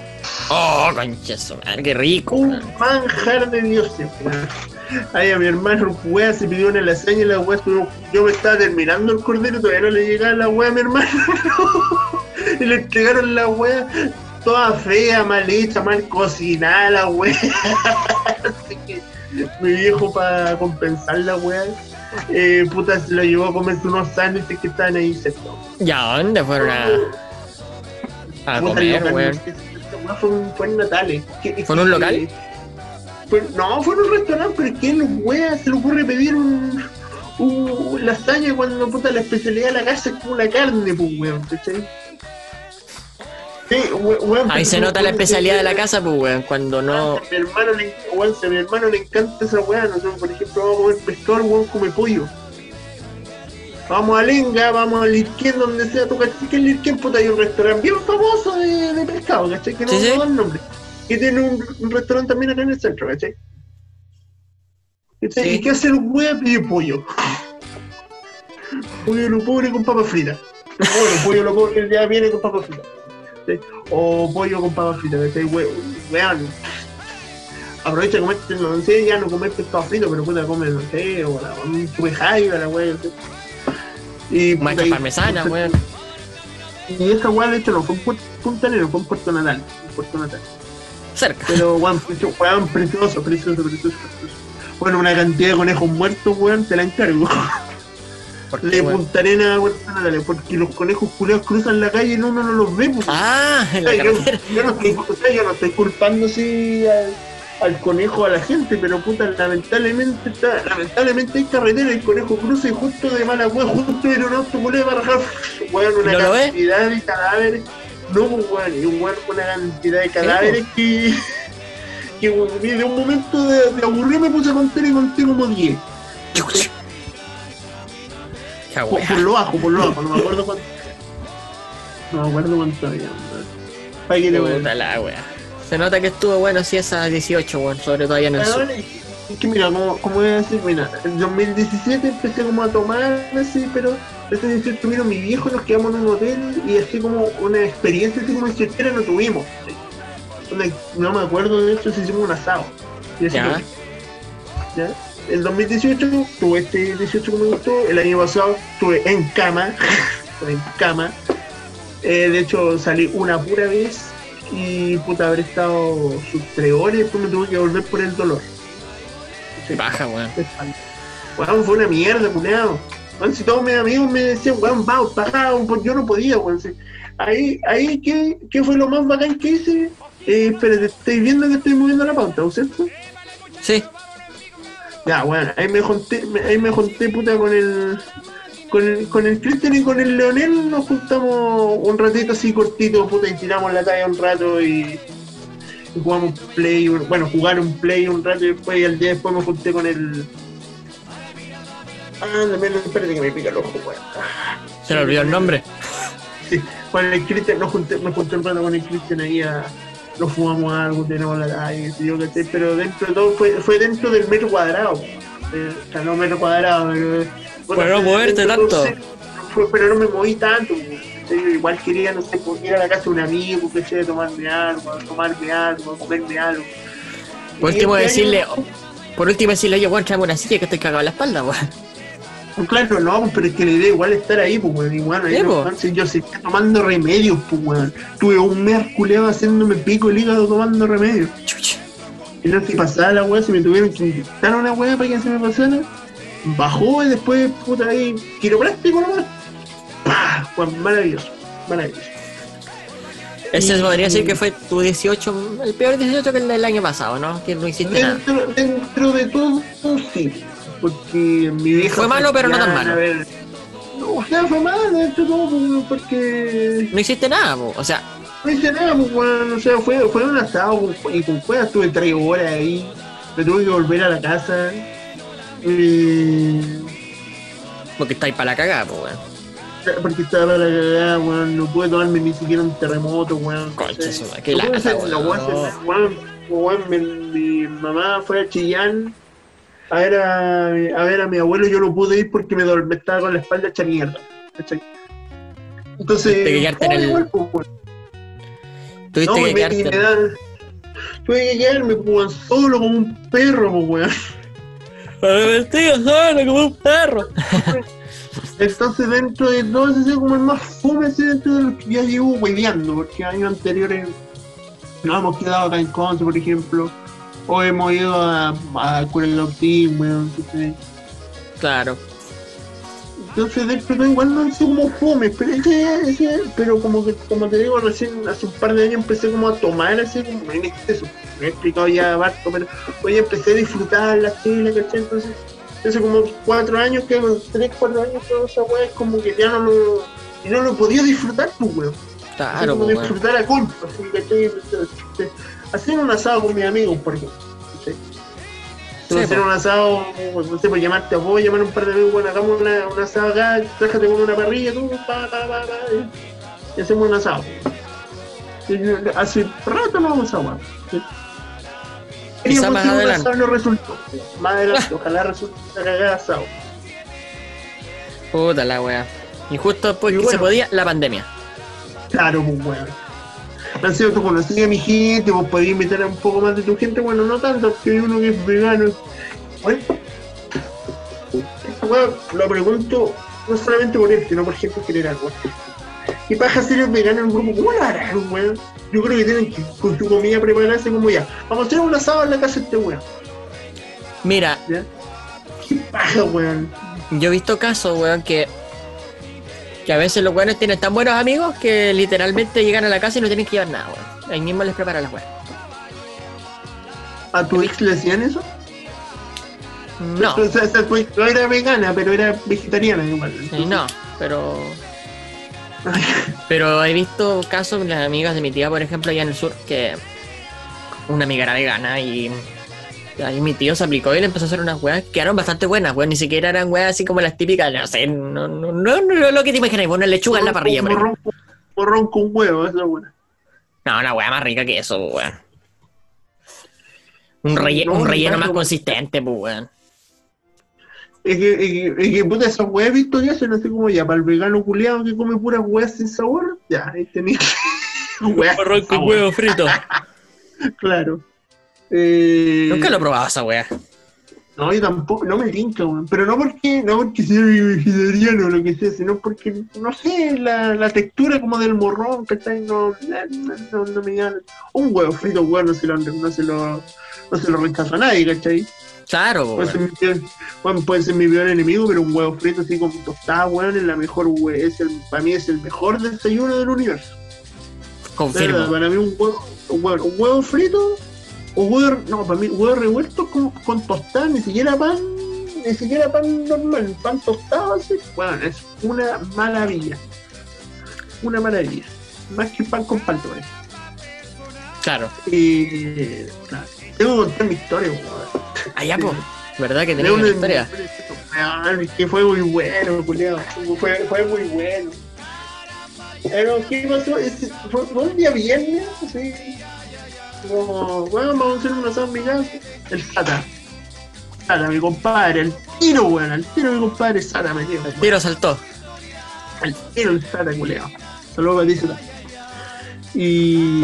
Oh, concha su madre, qué rico, Un manjar de dioses, weón. Ay, a mi hermano, wea, se pidió una lasaña y la estuvo- Yo me estaba terminando el cordero, todavía no le llegaba la wea a mi hermano. <laughs> y le entregaron la wea toda fea, mal hecha, mal cocinada la wea. <laughs> Así que mi viejo para compensar la wea, eh, puta, se lo llevó a comerse unos sándwiches que estaban ahí cerca. ¿Ya dónde fueron a, a Puta, comer, weón? Fue, un- fue en Natales. ¿Qué- ¿Fue en un local? No, fue en un restaurante, pero ¿quién los wea se le ocurre pedir un, un lasaña cuando puta la especialidad de la casa es como la carne, pues weón, ¿cachai? Sí, we- weón, Ahí se nota la especialidad de la casa, pues, weón, cuando no... A mi hermano le, weón, a mi hermano le encanta esa weá, nosotros por ejemplo vamos a comer pescado, el weón come pollo. Vamos a Lenga, vamos a Lirquén, donde sea, tú cachai que en Lirquén puta hay un restaurante bien famoso de, de pescado, ¿cachai? Que no Sí, sí. da el nombre. Que tiene un, un restaurante también acá en el centro, ¿cachai? Sí. ¿Y qué hace el weá? Pide pollo. pollo lo pobre con papas fritas. Bueno, pollo lo pobre ya viene con papas fritas. ¿cachai? O pollo con papas fritas, ¿cachai? We- Weón, aprovecha de comerte, no sé, ya no comer pescado frito, pero puta comer, no sé, o la, un jaiba, la sé. Y Mancha y- parmesana, weón. Y esa weá, de hecho, no fue en Pu- Punta Arenas, fue en Puerto Natal, en Puerto Natal. Cerca. Pero, weón, precio- weón, precioso, precioso, precioso, precioso. Bueno, una cantidad de conejos muertos, weón, te la encargo. ¿Por qué, De weón? Punta Arenas a Puerto Natal, porque los conejos culeados cruzan la calle y uno no los ve, pues. Ah, en la yo, no estoy, yo no estoy culpando así al, al conejo a la gente, pero puta, lamentablemente está, lamentablemente hay carretera y el conejo cruza y justo de mala wea, justo en un auto para rajar, weón, una cantidad de cadáveres. No, pues, weón, y un weón con una cantidad de cadáveres que, que weón, de un momento de, de aburrido me puse a contar y conté como 10. Ja, Por, por lo bajo, por lo bajo, no me acuerdo cuánto. No me acuerdo cuánto había, weón. Puta la wea. Se nota que estuvo bueno si esa 18, weón, sobre todo allá en el sur. Es que mira, como, como voy a decir, mira, en 2017 empecé como a tomar así, pero este 18 vino mi viejo, nos quedamos en un hotel y así como una experiencia así como no tuvimos. No me acuerdo de hecho si hicimos un asado. Y así Ya. fue. ¿Ya? El 2018 tuve este 18 que me gustó, el año pasado estuve en cama, <laughs> en cama. Eh, de hecho salí una pura vez y puta haber estado sus tres horas y después me tuve que volver por el dolor. Sí. Baja, weón. Weón, fue una mierda, culeado. Weón, si todos mis amigos me decían, weón, vamos, pues yo no podía, weón. Ahí, ahí, ¿qué, ¿qué fue lo más bacán que hice? Eh, espérate, ¿estáis viendo que estoy moviendo la pauta, ¿no cierto? Sí. Ya, bueno, ahí me junté, ahí me junté puta con el con el, con el Cristian y con el Leonel nos juntamos un ratito así cortito, puta, y tiramos la talla un rato y, jugamos play, bueno, jugar un play un rato y después y al día después me junté con el Ah, también, espérate que me pica el ojo, weón. Se le olvidó el nombre. <laughs> Sí, con el Cristian, nos junté, me junté un rato con el Cristian ahí a. Nos fumamos algo, tenemos la ¿cachai? pero dentro de todo fue, fue dentro del metro cuadrado. O sea, no metro cuadrado, pero. Pero no moverte todo, tanto. fue- pero no me moví tanto. Igual quería, no sé, pues, ir a la casa de un amigo, ¿cachai? Tomarme algo, tomarme algo, comerme algo. Por último este decirle, año- por último decirle, oye, weón, tráeme una silla que estoy cagado en la espalda, weón. Pues Claro, no, pero es que la idea igual es estar ahí, pues, weón. Igual, ahí no, entonces yo seguía tomando remedios, pues, weón. Tuve un mes culeado haciéndome pico el hígado tomando remedios. Chucha. Y no si pasaba la weá, si me tuvieron que inyectar una weá para que se me pasara. Bajó y después, puta, ahí, quiropráctico nomás. ¡Pah! Weón, maravilloso, maravilloso. Ese Y- podría decir que fue tu 18, el peor 18 que el del año pasado, ¿no? Que no hiciste nada. Dentro, dentro de todo, sí. Porque mi vieja. Fue malo, pero no tan malo. a ver, No, o sea, fue malo dentro de todo, pues, porque. No hiciste nada, po. o sea, No hice nada, pues. O sea, fue, fue un asado y con cuevas estuve tres horas ahí. Me tuve que volver a la casa. Y... porque estáis para la cagada, po, weón. Porque estaba para la cagada, weón. No pude tomarme ni siquiera un terremoto, weón. Concha su madre, qué lata, weón. weón, weón, mi, mi mamá fue a Chillán a ver a, a ver a mi abuelo. Yo no pude ir porque me, dol- me estaba con la espalda hecha mierda. Entonces, Tuviste que quedarte en el- igual, pues, weón. Tuviste No, que me, quedarte. me dan. Tuve que quedarme pues, weón, solo como un perro, pues, weón. Me vestido solo como un perro. <laughs> Entonces dentro de todo ese es como el más fome ese dentro de los que ya llevo hueveando, porque años anteriores nos hemos quedado acá en Conce, por ejemplo, o hemos ido a, a Team, weón, ¿cachai? Claro. Entonces dentro de todo igual no sé como fome, pero ese, ese, pero como que como te digo, recién hace un par de años empecé como a tomar así como en exceso. Me he explicado ya Barto, pero oye empecé a disfrutar la tele, ¿cachai? Entonces, hace como cuatro años, que tres, cuatro años toda esa weá es como que ya no lo, no lo podía disfrutar, pues weón. Claro, como pues, disfrutar a culpa, así, ¿cachai? Entonces, Hacer un asado con mis amigos, por ejemplo. Sí, hacer po. un asado, no sé, pues llamarte a vos, llamar a un par de amigos, bueno, hagamos una, un asado acá, trájate con una parrilla, tú, pa, pa, pa, pa, y, hacemos un asado. Y hace rato no vamos a. Quizá más adelante. no resultó. Más adelante, ojalá resulte una cagada asado. Puta la wea. Y justo después que bueno. se podía, la pandemia. Claro, pues bueno. Han sido tú conocías a mi gente, vos podías invitar a un poco más de tu gente, bueno, no tanto, porque hay uno que es vegano. Bueno, esta weá lo pregunto no solamente por él, sino por gente en general, weón. ¿Qué paja ser vegano en un grupo? ¿Cómo lo harán, weón? Yo creo que tienen que con su comida prepararse como ya. Vamos a hacer un asado en la casa de este weón. Mira, ¿Ya? ¿Qué paja, weón? yo he visto casos, weón, que. Que a veces los weones tienen tan buenos amigos que literalmente llegan a la casa y no tienen que llevar nada, weón. Ahí mismo les preparan las weas. ¿A tu ex le decían eso? No, O sea, tu ex no era vegana, pero era vegetariana igual. eh, no, pero. Pero he visto casos con las amigas de mi tía, por ejemplo, allá en el sur, que una amiga era vegana y ahí mi tío se aplicó y le empezó a hacer unas weas que eran bastante buenas, weón. Ni siquiera eran weas así como las típicas, no sé, no, no, no, no es lo que te imaginas, una lechuga en la parrilla, por morrón, con- huevo, esa es buena. No, una wea más rica que eso, weón. Un, relle- No, un relleno más consistente, pues, weón. Es que, es que, es que puta, esas weas visto ya son así como ya, para el vegano culiado que come puras weas sin sabor, ya, ahí tenéis. <laughs> weas sin sabor, frito. <laughs> Claro. Eh, Nunca lo he probado esa wea. No, yo tampoco, no me tinca, weón. Pero no porque, no porque sea vegetariano o lo que sea, sino porque, no sé, la, la textura como del morrón, ¿cachai? No, no, no, no me llama. Un huevo frito, weón, no se lo, no se lo, no se lo rechazo a nadie, ¿cachai? Claro, Puede pues, ser, weón. mi peor, bueno, puede ser mi peor enemigo, pero un huevo frito así con tostada, weón, es la mejor, we- es el, para mí es el mejor desayuno del universo. Confirmo. para mí un huevo, un huevo, un huevo frito, un huevo, no, para mí huevo revuelto con, con tostada, ni siquiera pan, ni siquiera pan normal, pan tostado así, bueno, es una maravilla. Una maravilla. Más que pan con pan. Claro. Y claro, tengo que contar mi historia, weón. Allá, pues. ¿Verdad que tenía una historia? Que fue muy bueno, culiao. Fue, fue muy bueno. Pero, ¿qué pasó? Fue, fue un día viernes, así. Como, bueno, vamos a hacer un asado. El Sata. Sata, mi compadre, el tiro, weón. El tiro, mi compadre, Sata, me dio. El tiro saltó. El tiro, el Sata, culiao. Saludos ti, Sata. Y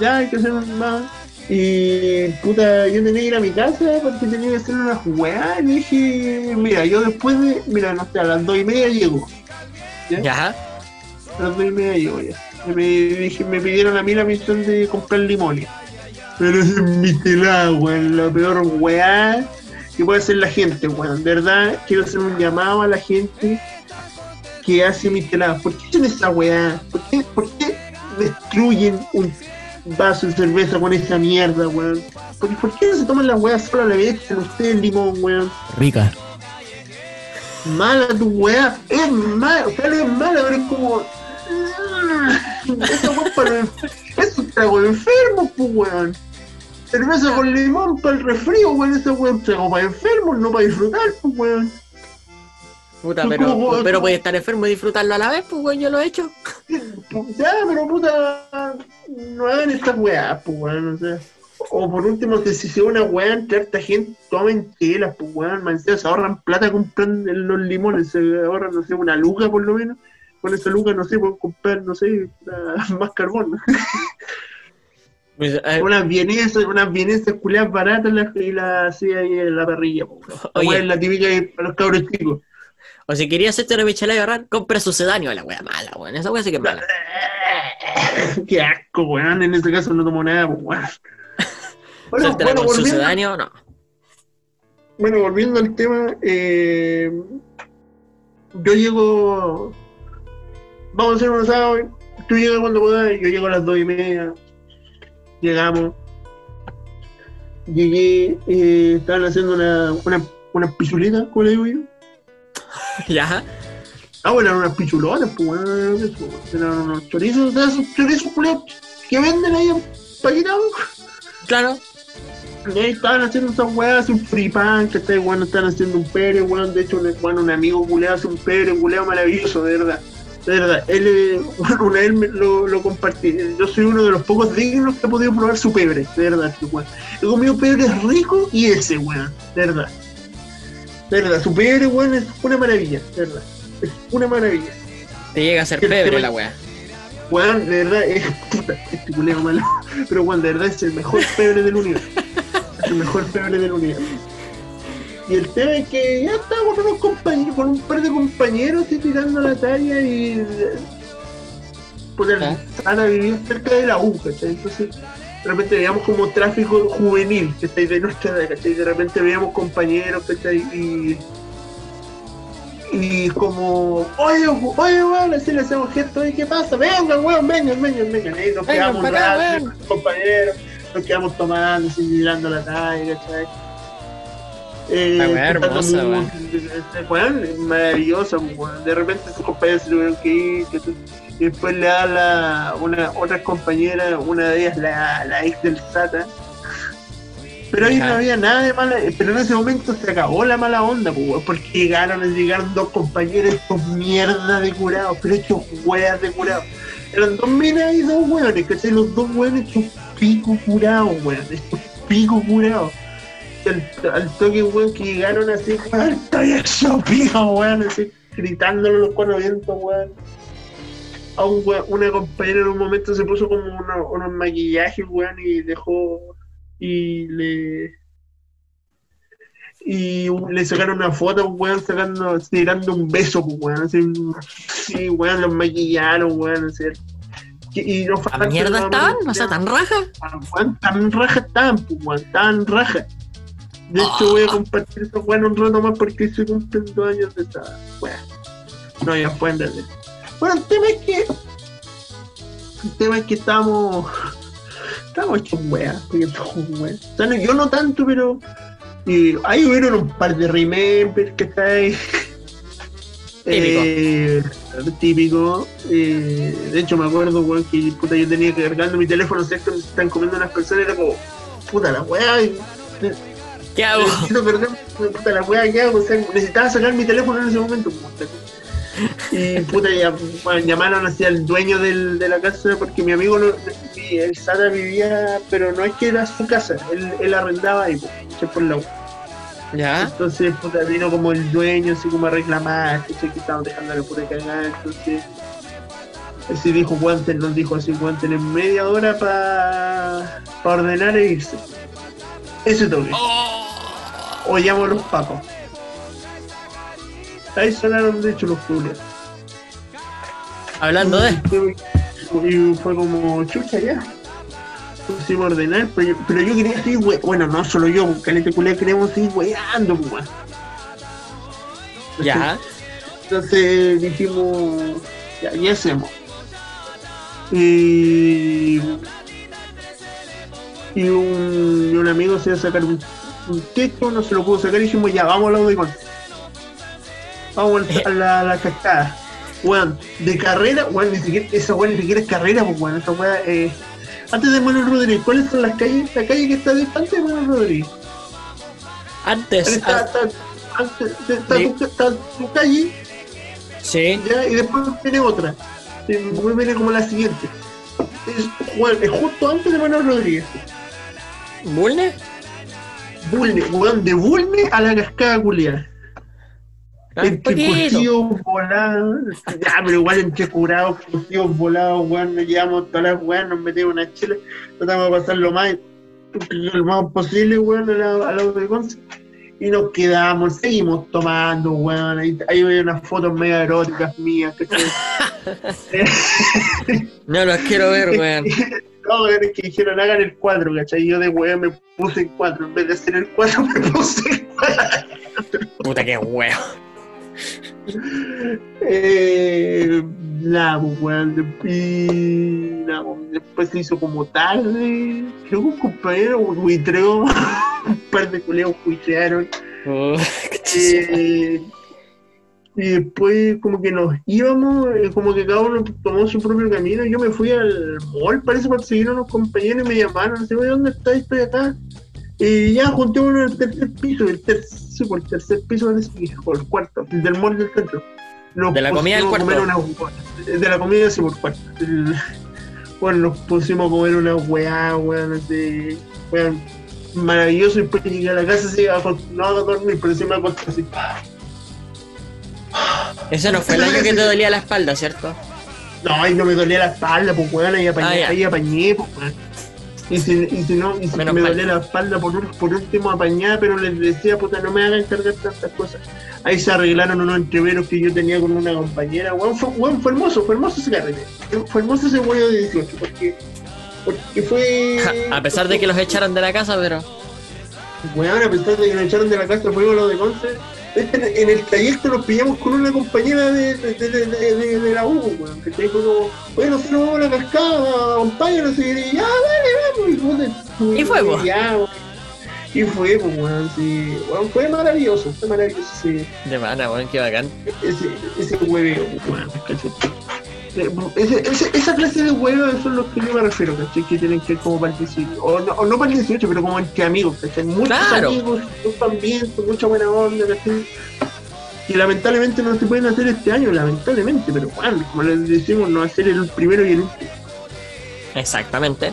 ya hay que hacer un más. Y puta, yo tenía que ir a mi casa porque tenía que hacer unas weas. Y dije, mira, yo después de, mira, no sé, a las dos y media llego. ¿Ya? Ya. A las dos y media llego ya. Y me, dije, me pidieron a mí la misión de comprar limones. Pero es mi telada, weón, la peor weá que puede hacer la gente, weón. De verdad, quiero hacer un llamado a la gente que hace mis teladas. ¿Por qué hacen esa weá? ¿Por qué, por qué destruyen un vaso de cerveza con esa mierda, weón? ¿Por, por qué no se toman las weas sola a la vez con ustedes el limón, weón? Rica. Mala tu weá, es mala, claro es mala, pero es como. Weá para enfer- Es un trago de enfermos, pues weón. Cerveza con limón para el resfrío, weón. Esa weá es un trago para enfermos, no para disfrutar, pues weón. Puta, ¿Cómo, pero, cómo? pero puede estar enfermo y disfrutarlo a la vez, pues, weón, yo lo he hecho. <laughs> Ya, pero puta, no hagan estas weas, pues weón, o sea. O por último, que si se una weá entre harta gente, tomen telas, pues weón, man, se ahorran plata comprando los limones, se ahorran, no sé, una luca por lo menos. Con esa luca, no sé, pueden comprar, no sé, <laughs> más carbón. <laughs> Pues, eh, Unas vienesas, unas vienesas culiadas baratas las- y las hacía ahí en la parrilla, weón. La la típica para los cabros chicos. O si querías hacerte una michelada de barran, compra sucedáneo a la wea mala, weón. Esa wea sí que es mala. <laughs> Qué asco, weón. En ese caso no tomo nada, pues, weón. Bueno, <laughs> Suéltala bueno, con volviendo, sucedáneo, no. bueno, volviendo al tema, eh, yo llego. Vamos a hacer un asado. Tú llegas cuando puedas, yo llego a las dos y media. Llegamos. Llegué, eh, estaban haciendo una, una, una pichulita, ¿cómo le digo yo? <laughs> Ya. Ah, bueno, eran unas pichulotas, pues, eran unos chorizos, de esos chorizos culiados que venden ahí paquetados. Claro. Y ahí estaban haciendo esas weas, un free pan, que está bueno, están haciendo un pere, weón. De hecho, un, bueno, un amigo culeado hace un pere, un maravilloso, de verdad. De verdad, él, <laughs> bueno, una vez me lo, lo compartí. Yo soy uno de los pocos dignos que ha podido probar su pebre, de verdad, este weón. He comido pebre rico y ese, weón, de verdad. De verdad, su pebre, weón, es una maravilla, de verdad. Es una maravilla. Te llega a ser pebre la wea. Weón, de verdad, es puta, este culeo malo. Pero weón, de verdad es el mejor pebre del universo. Es el mejor pebre del universo. Y el tema es que ya estaba con unos compañeros, con un par de compañeros así tirando la talla y por el ¿Ah? Sala vivía cerca de la U, ¿cachai? Entonces repente veíamos como tráfico juvenil, ¿cachai? De nuestra edad, ¿cachai? De repente veíamos compañeros, ¿cachai? Y y como, oye, oye, weón, así le hacemos gesto, oye, ¿qué pasa? Vengan, weón, vengan, vengan, vengan. Ahí nos quedamos un rato, compañeros, nos quedamos tomando, así, mirando la talla, ¿cachai? Eh, La hermosa, weón, es maravillosa, weón. De repente sus compañeros se tuvieron que ir, ¿cachai? Y después le da la, una, otra compañera, una de ellas, la, la ex del Sata. Pero ahí no había nada de mala, pero en ese momento se acabó la mala onda, pues, porque llegaron, llegaron dos compañeros, estos mierda de curados, pero estos weas de curados. Eran dos minas y dos weones, ¿cachai? Los dos weones estos pico curados, weón, estos pico curados. Al, al toque, weón, que llegaron así, estoy hecho pico, weón, así, gritándole los cuatro vientos, weón. A un weón- una compañera en un momento se puso como uno- unos maquillajes, weón, y dejó y le y le sacaron una foto weón sacando, tirando un beso, pues, weón, así, sí, weón, los maquillaron, weón, así. Y, y no ¿A mierda estaban? O sea, tan raja. weón, tan raja estaban, pues, weón, tan raja. De hecho, voy a compartir eso, weón, un rato más porque se cumplen dos años de esa, weón. No, ya pueden darle. Bueno, el tema es que. El tema es que estamos. <laughs> Estamos hechos weas, porque estamos weas. O sea, no, yo no tanto, pero. Y ahí hubieron un par de remembers que está ahí. Típico. Eh, típico. Eh, de hecho, me acuerdo, weón, que puta, yo tenía que cargando mi teléfono, sé que me están comiendo unas personas, era como, puta la weá, y- ¿Qué hago? necesito cargar, puta la weá, ¿qué hago? O sea, necesitaba sacar mi teléfono en ese momento, puta. Y puta, ya, bueno, llamaron hacia el dueño del, de la casa porque mi amigo, no, el Sara vivía, pero no es que era su casa, él, él arrendaba ahí, pues, por la Ya. entonces, puta, vino como el dueño, así como a reclamar, que estaban dejando la pura cagada, entonces. Así dijo Guantes, nos dijo así, Guantes en media hora para ordenar e irse. Ese toque. O llamo a los pacos. Ahí sonaron de hecho los culios. Hablando de. Y fue como, chucha ya. Pusimos a ordenar, pero yo, pero yo quería seguir, we- bueno, no solo yo, calete culia, queríamos seguir weando, pues, weón. Ya. Entonces dijimos, ya, ¿qué hacemos? Y, y, un, y un amigo se iba a sacar un, un texto, no se lo pudo sacar y dijimos, ya, vamos al audicón. Vamos a la, la cascada. Weón, de carrera, weón, ni siquiera, esa weón ni siquiera es carrera, pues weón, esa weón eh, antes de Manuel Rodríguez, ¿cuáles son las calles? La calle que está distante de Manuel Rodríguez. Antes. Está, ah, está- antes, está, tu, está tu calle sí. ya, y después viene otra. Después viene como la siguiente. Es, weón, es justo antes de Manuel Rodríguez. ¿Bulne? Bulne, weón, de Bulne a la cascada culiada. Entre curtidos, volados. Ya, pero igual entre curados, curtidos, volados, weón, nos llevamos todas las weas, nos metemos una chela, tratamos de pasar lo más, lo más posible, weón, a la, a la. Y nos quedamos, seguimos tomando, weón. Ahí, ahí veo unas fotos medio eróticas mías, ¿cachai? <laughs> No los quiero ver, weón. <laughs> No, weón, es que dijeron hagan el 4, ¿cachai? Y yo de weón me puse el 4, en vez de hacer el 4 <laughs> me puse el 4. Puta que weón. Eh, nada, pues, weón. Y nada, pues, después se hizo como tarde. Creo que un compañero buitreó. un par de colegas buitrearon. <laughs> Chistoso. Eh, y después como que nos íbamos, eh, como que cada uno tomó su propio camino. Yo me fui al mall, parece, para seguir a unos compañeros y me llamaron. "Oye, ¿dónde estás? Estoy acá. Y ya juntémonos en el tercer piso, el tercer, sí, por el tercer piso que, o el cuarto, el del mall del centro. Nos De la comida del cuarto. una- de la comida, sí, por cuarto. El- bueno, nos pusimos a comer una weá, weón, así, weón, maravilloso. Y después llegué a la casa, así, no a dormir, pero sí me acosté así. Ese no fue el año que te dolía la espalda, ¿cierto? No, ahí no me dolía la espalda, pues weón, ahí apañé, Ah, ahí apañé, pues weón. Y si, y si no, y si Menos me dolía la espalda por, por último apañada, pero les decía, puta, no me hagan cargar tantas cosas. Ahí se arreglaron unos entreveros que yo tenía con una compañera, weón, fue, weón, fue hermoso, fue hermoso ese carrete. Fue hermoso ese weón de 18, porque, porque fue... Ja, a pesar de que los echaron de la casa, pero. Weón, a pesar de que nos echaron de la casa, fuimos los de Conce. <laughs> En el trayecto nos pillamos con una compañera de, de, de, de, de- de la U, weón. Que te como, bueno, si nos vamos a la cascada, acompáñanos. Y ya, dale, vamos. Y, fue, weón. Y fue, pues, weón, sí. Weón, fue maravilloso, fue maravilloso ese, De mana, weón, qué bacán. ese, ese hueveo, weón, ¿cachai? Ese, ese- esa clase de huevos son los que yo me refiero, ¿cachai? Que tienen que ir como para el 18, o no, o no para el 18, pero como entre amigos, ¿cachai? Muchos Claro. amigos, mucho ambiente, mucha buena onda, ¿cachai? Y lamentablemente no se pueden hacer este año, lamentablemente, pero bueno, como les decimos, no ser el primero y el último. Exactamente.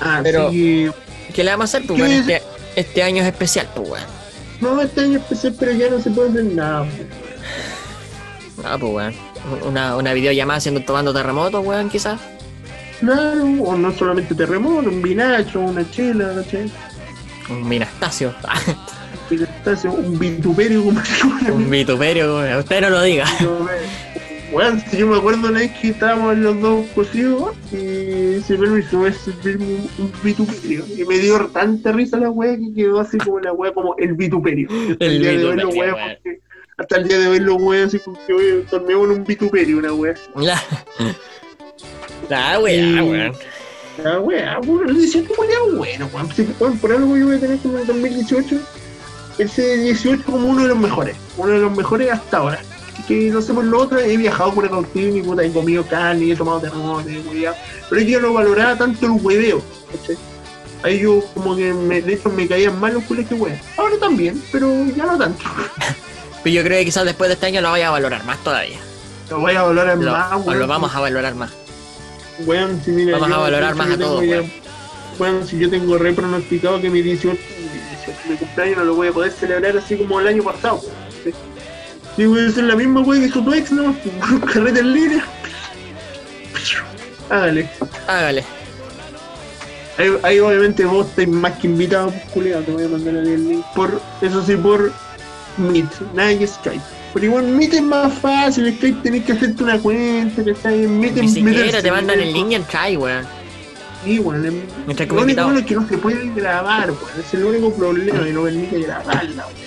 Así Pero- que, ¿Qué le vamos a hacer? Pues, ¿Qué weón, es? este, este año es especial, pues, weón. no, este año especial, pero ya no se puede hacer nada. Ah, pues, weón. Una, una videollamada haciendo, tomando terremotos, weón, quizás. Claro, o no solamente terremoto, un vinacho, una chela, ¿cachai? Un Minastasio. <laughs> Un vituperio, como un vituperio, weón. Usted no lo diga. Bueno, <laughs> si yo me acuerdo una vez que estábamos los dos cocidos y se permitió servirme un, un vituperio. Y me dio tanta risa la wea que quedó así como la wea como el vituperio. El día de hoy los vituperio, Hasta el día de hoy los weas así como que oye, torneo en un vituperio, una wea. <laughs> La. La weá, Y- weón. La wea, bueno, el 18 bueno, bueno, weón. Weón, por algo yo voy a tener como el 2018. Ese 18 como uno de los mejores. Uno de los mejores hasta ahora. Que no sé por lo otro, he viajado por el cautivo y puta, he comido carne, he tomado cuidado. Pero yo no valoraba tanto el hueveo. Ahí yo como que me, de hecho me caían mal los cules que weón. Ahora también, pero ya no tanto. <laughs> Pero yo creo que quizás después de este año lo vaya a valorar más todavía. Lo voy a valorar Lo, más, o weón. lo vamos a valorar más. Weón, si mira, Vamos a valorar más a todos, weón. Weón, si yo tengo re pronosticado que mi 18, mi 18, mi cumpleaños no lo voy a poder celebrar así como el año pasado. weón. Sí. Voy a hacer la misma weón que hizo tu ex, ¿no? <laughs> Carrete en línea. Hágale. Hágale. Ahí, ahí obviamente vos estáis más que invitado, culiao, te voy a mandar el link. Por, eso sí, por Meet, nada que Skype. Pero igual Meet es más fácil, Skype tenés que hacerte una cuenta, que está en Meet Ni siquiera te mandan en el link y entrar, weón. Sí, bueno, que lo único es que no se puede grabar, weón. Es el único problema de no permite grabarla, weón.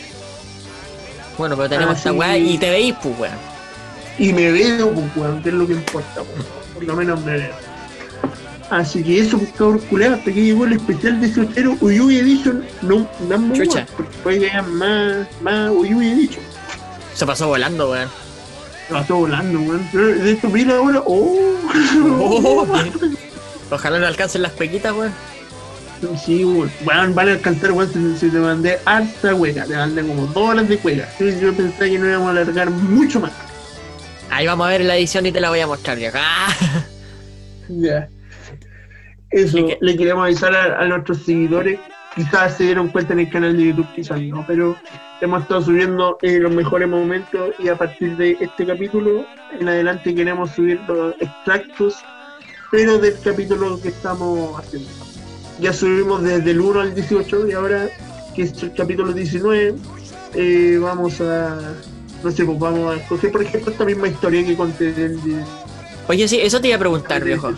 Bueno, pero tenemos Ah, esta sí. weá y te veis, pues, weón. Y me veo, pues, weón, que es lo que importa, weón. Por lo menos me veo. Así que eso, pues, cabrón, culero, hasta que llegó el especial de Sotero Uyuy Edition, no, no Chucha. porque puede que más, más Uyuy Edition. Se pasó volando, weón. No, estoy volando, weón. De hecho, mira ahora, oh. Oh. Ojalá no alcancen las pequitas, weón. Sí, weón, Weón, van a alcanzar, weón, si, si te mandé harta hueca, te mandé como dos horas de hueca. Sí, Yo pensé que no íbamos a alargar mucho más. Ahí vamos a ver la edición y te la voy a mostrar ya. Ah, Ya. Eso, le queremos avisar a, a nuestros seguidores quizás se dieron cuenta en el canal de YouTube, quizás no, pero hemos estado subiendo eh, los mejores momentos y a partir de este capítulo en adelante queremos subir los extractos, pero del capítulo que estamos haciendo. Ya subimos desde el 1 al 18 y ahora que es el capítulo 19 eh, vamos a, no sé, pues vamos a escoger por ejemplo esta misma historia que conté del... de- Oye, sí, eso te iba a preguntar, viejo.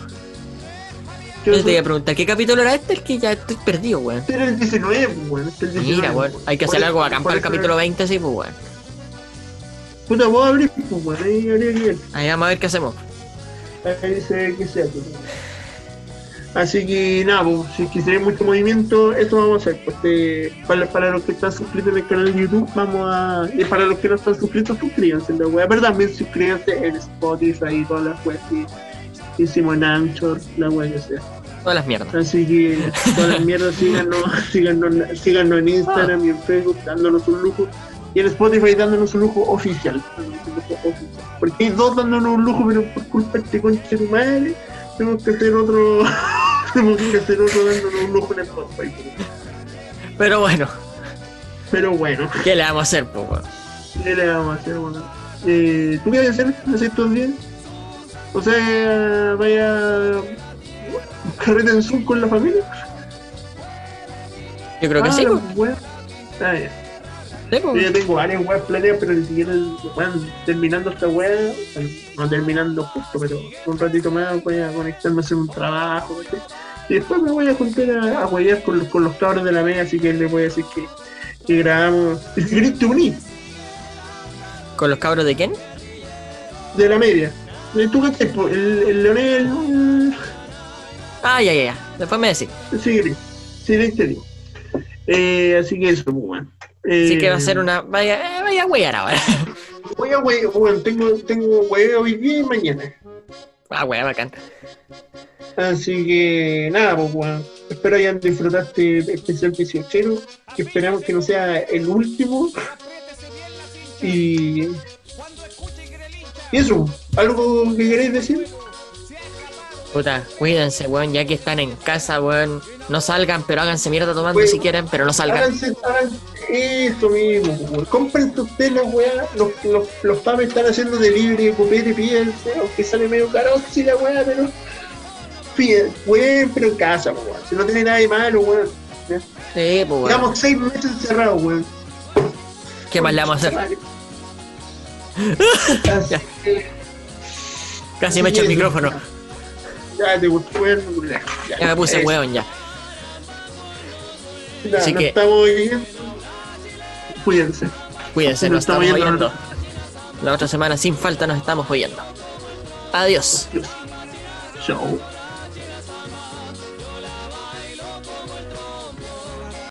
¿Qué Eso te iba a preguntar, ¿qué capítulo era este? El que ya estoy perdido, weón. Este era el 19, pues, bueno, este es el 19. Mira, weón, hay que hacer algo por para el capítulo 20, sí, pues, weón. Puta, vos abrís, pues, bueno, ahí habría que ver. Ahí vamos a ver qué hacemos. Ahí se ve que se hace. Así que nada, pues, si ve mucho movimiento, eso vamos a hacer. Pues, eh, para, para los que están suscritos en el canal de YouTube, vamos a. Y para los que no están suscritos, suscríbanse la web. Pero también suscríbanse en Spotify y todas las que hicimos en Anchor, la web que sea. Todas las mierdas. Así que todas las mierdas síganos, <laughs> síganos, síganos en Instagram y en Facebook dándonos un lujo. Y en Spotify dándonos un lujo oficial. dándonos un lujo oficial. Porque hay dos dándonos un lujo, pero por culpa de este conche de madre, tenemos que hacer otro. <laughs> tenemos que hacer otro dándonos un lujo en Spotify. Pero bueno, Pero bueno, ¿qué le vamos a hacer, weón? ¿qué le vamos a hacer? Bueno, eh, ¿Tú qué vas a hacer hace estos días? O sea, vaya. carrete en Zoom con la familia. Yo creo que Ah, sí, pues. Ah, ya. Sí, pues. Yo tengo varias weas planeadas, pero ni siquiera weón, terminando esta wea, no terminando justo, pero un ratito más voy a conectarme a hacer un trabajo. Y después me voy a juntar a, a con, los- con los cabros de la mega, así que les voy a decir que, que grabamos. Te unís, ¿Con los cabros de quién? de la media. ¿Tú po? El, el Leonel, el- Ah, ya, ya, ya. Después me decís. sí, sí, te digo. Eh, así que eso, pues, bueno. Así que va a Eh, ser una. Vaya, eh, vaya a huear ahora. Voy a huevear, bueno, tengo, tengo hueveo hoy día y mañana. Ah, wea, bacán. Así que nada, pues bueno, espero hayan disfrutado este especial 18, que esperamos que no sea el último. Y, y eso, ¿algo que queréis decir? Puta, cuídense, weón, ya que están en casa, weón. No salgan, pero háganse mierda tomando Weón. si quieren, pero no salgan. Háganse, hagan eso mismo, pues, weón. compren ustedes las weas, los, los, los papás están haciendo delivery, copete, pídense, aunque sale medio caro, sí la wea, pero piden, weón, pero en casa, pues, weón. si no tiene nada de malo, weón. Sí, pues, weón. Llevamos seis meses encerrados, weón. ¿Qué más le vamos a hacer? Casi me echo el micrófono. Ya te gustó. Ya, Ya me puse eso. weón ya. Ya, Así que- estamos. Cuídense. Cuídense, Nos nos estamos oyendo. La otra semana sin falta nos estamos oyendo. Adiós. Chao.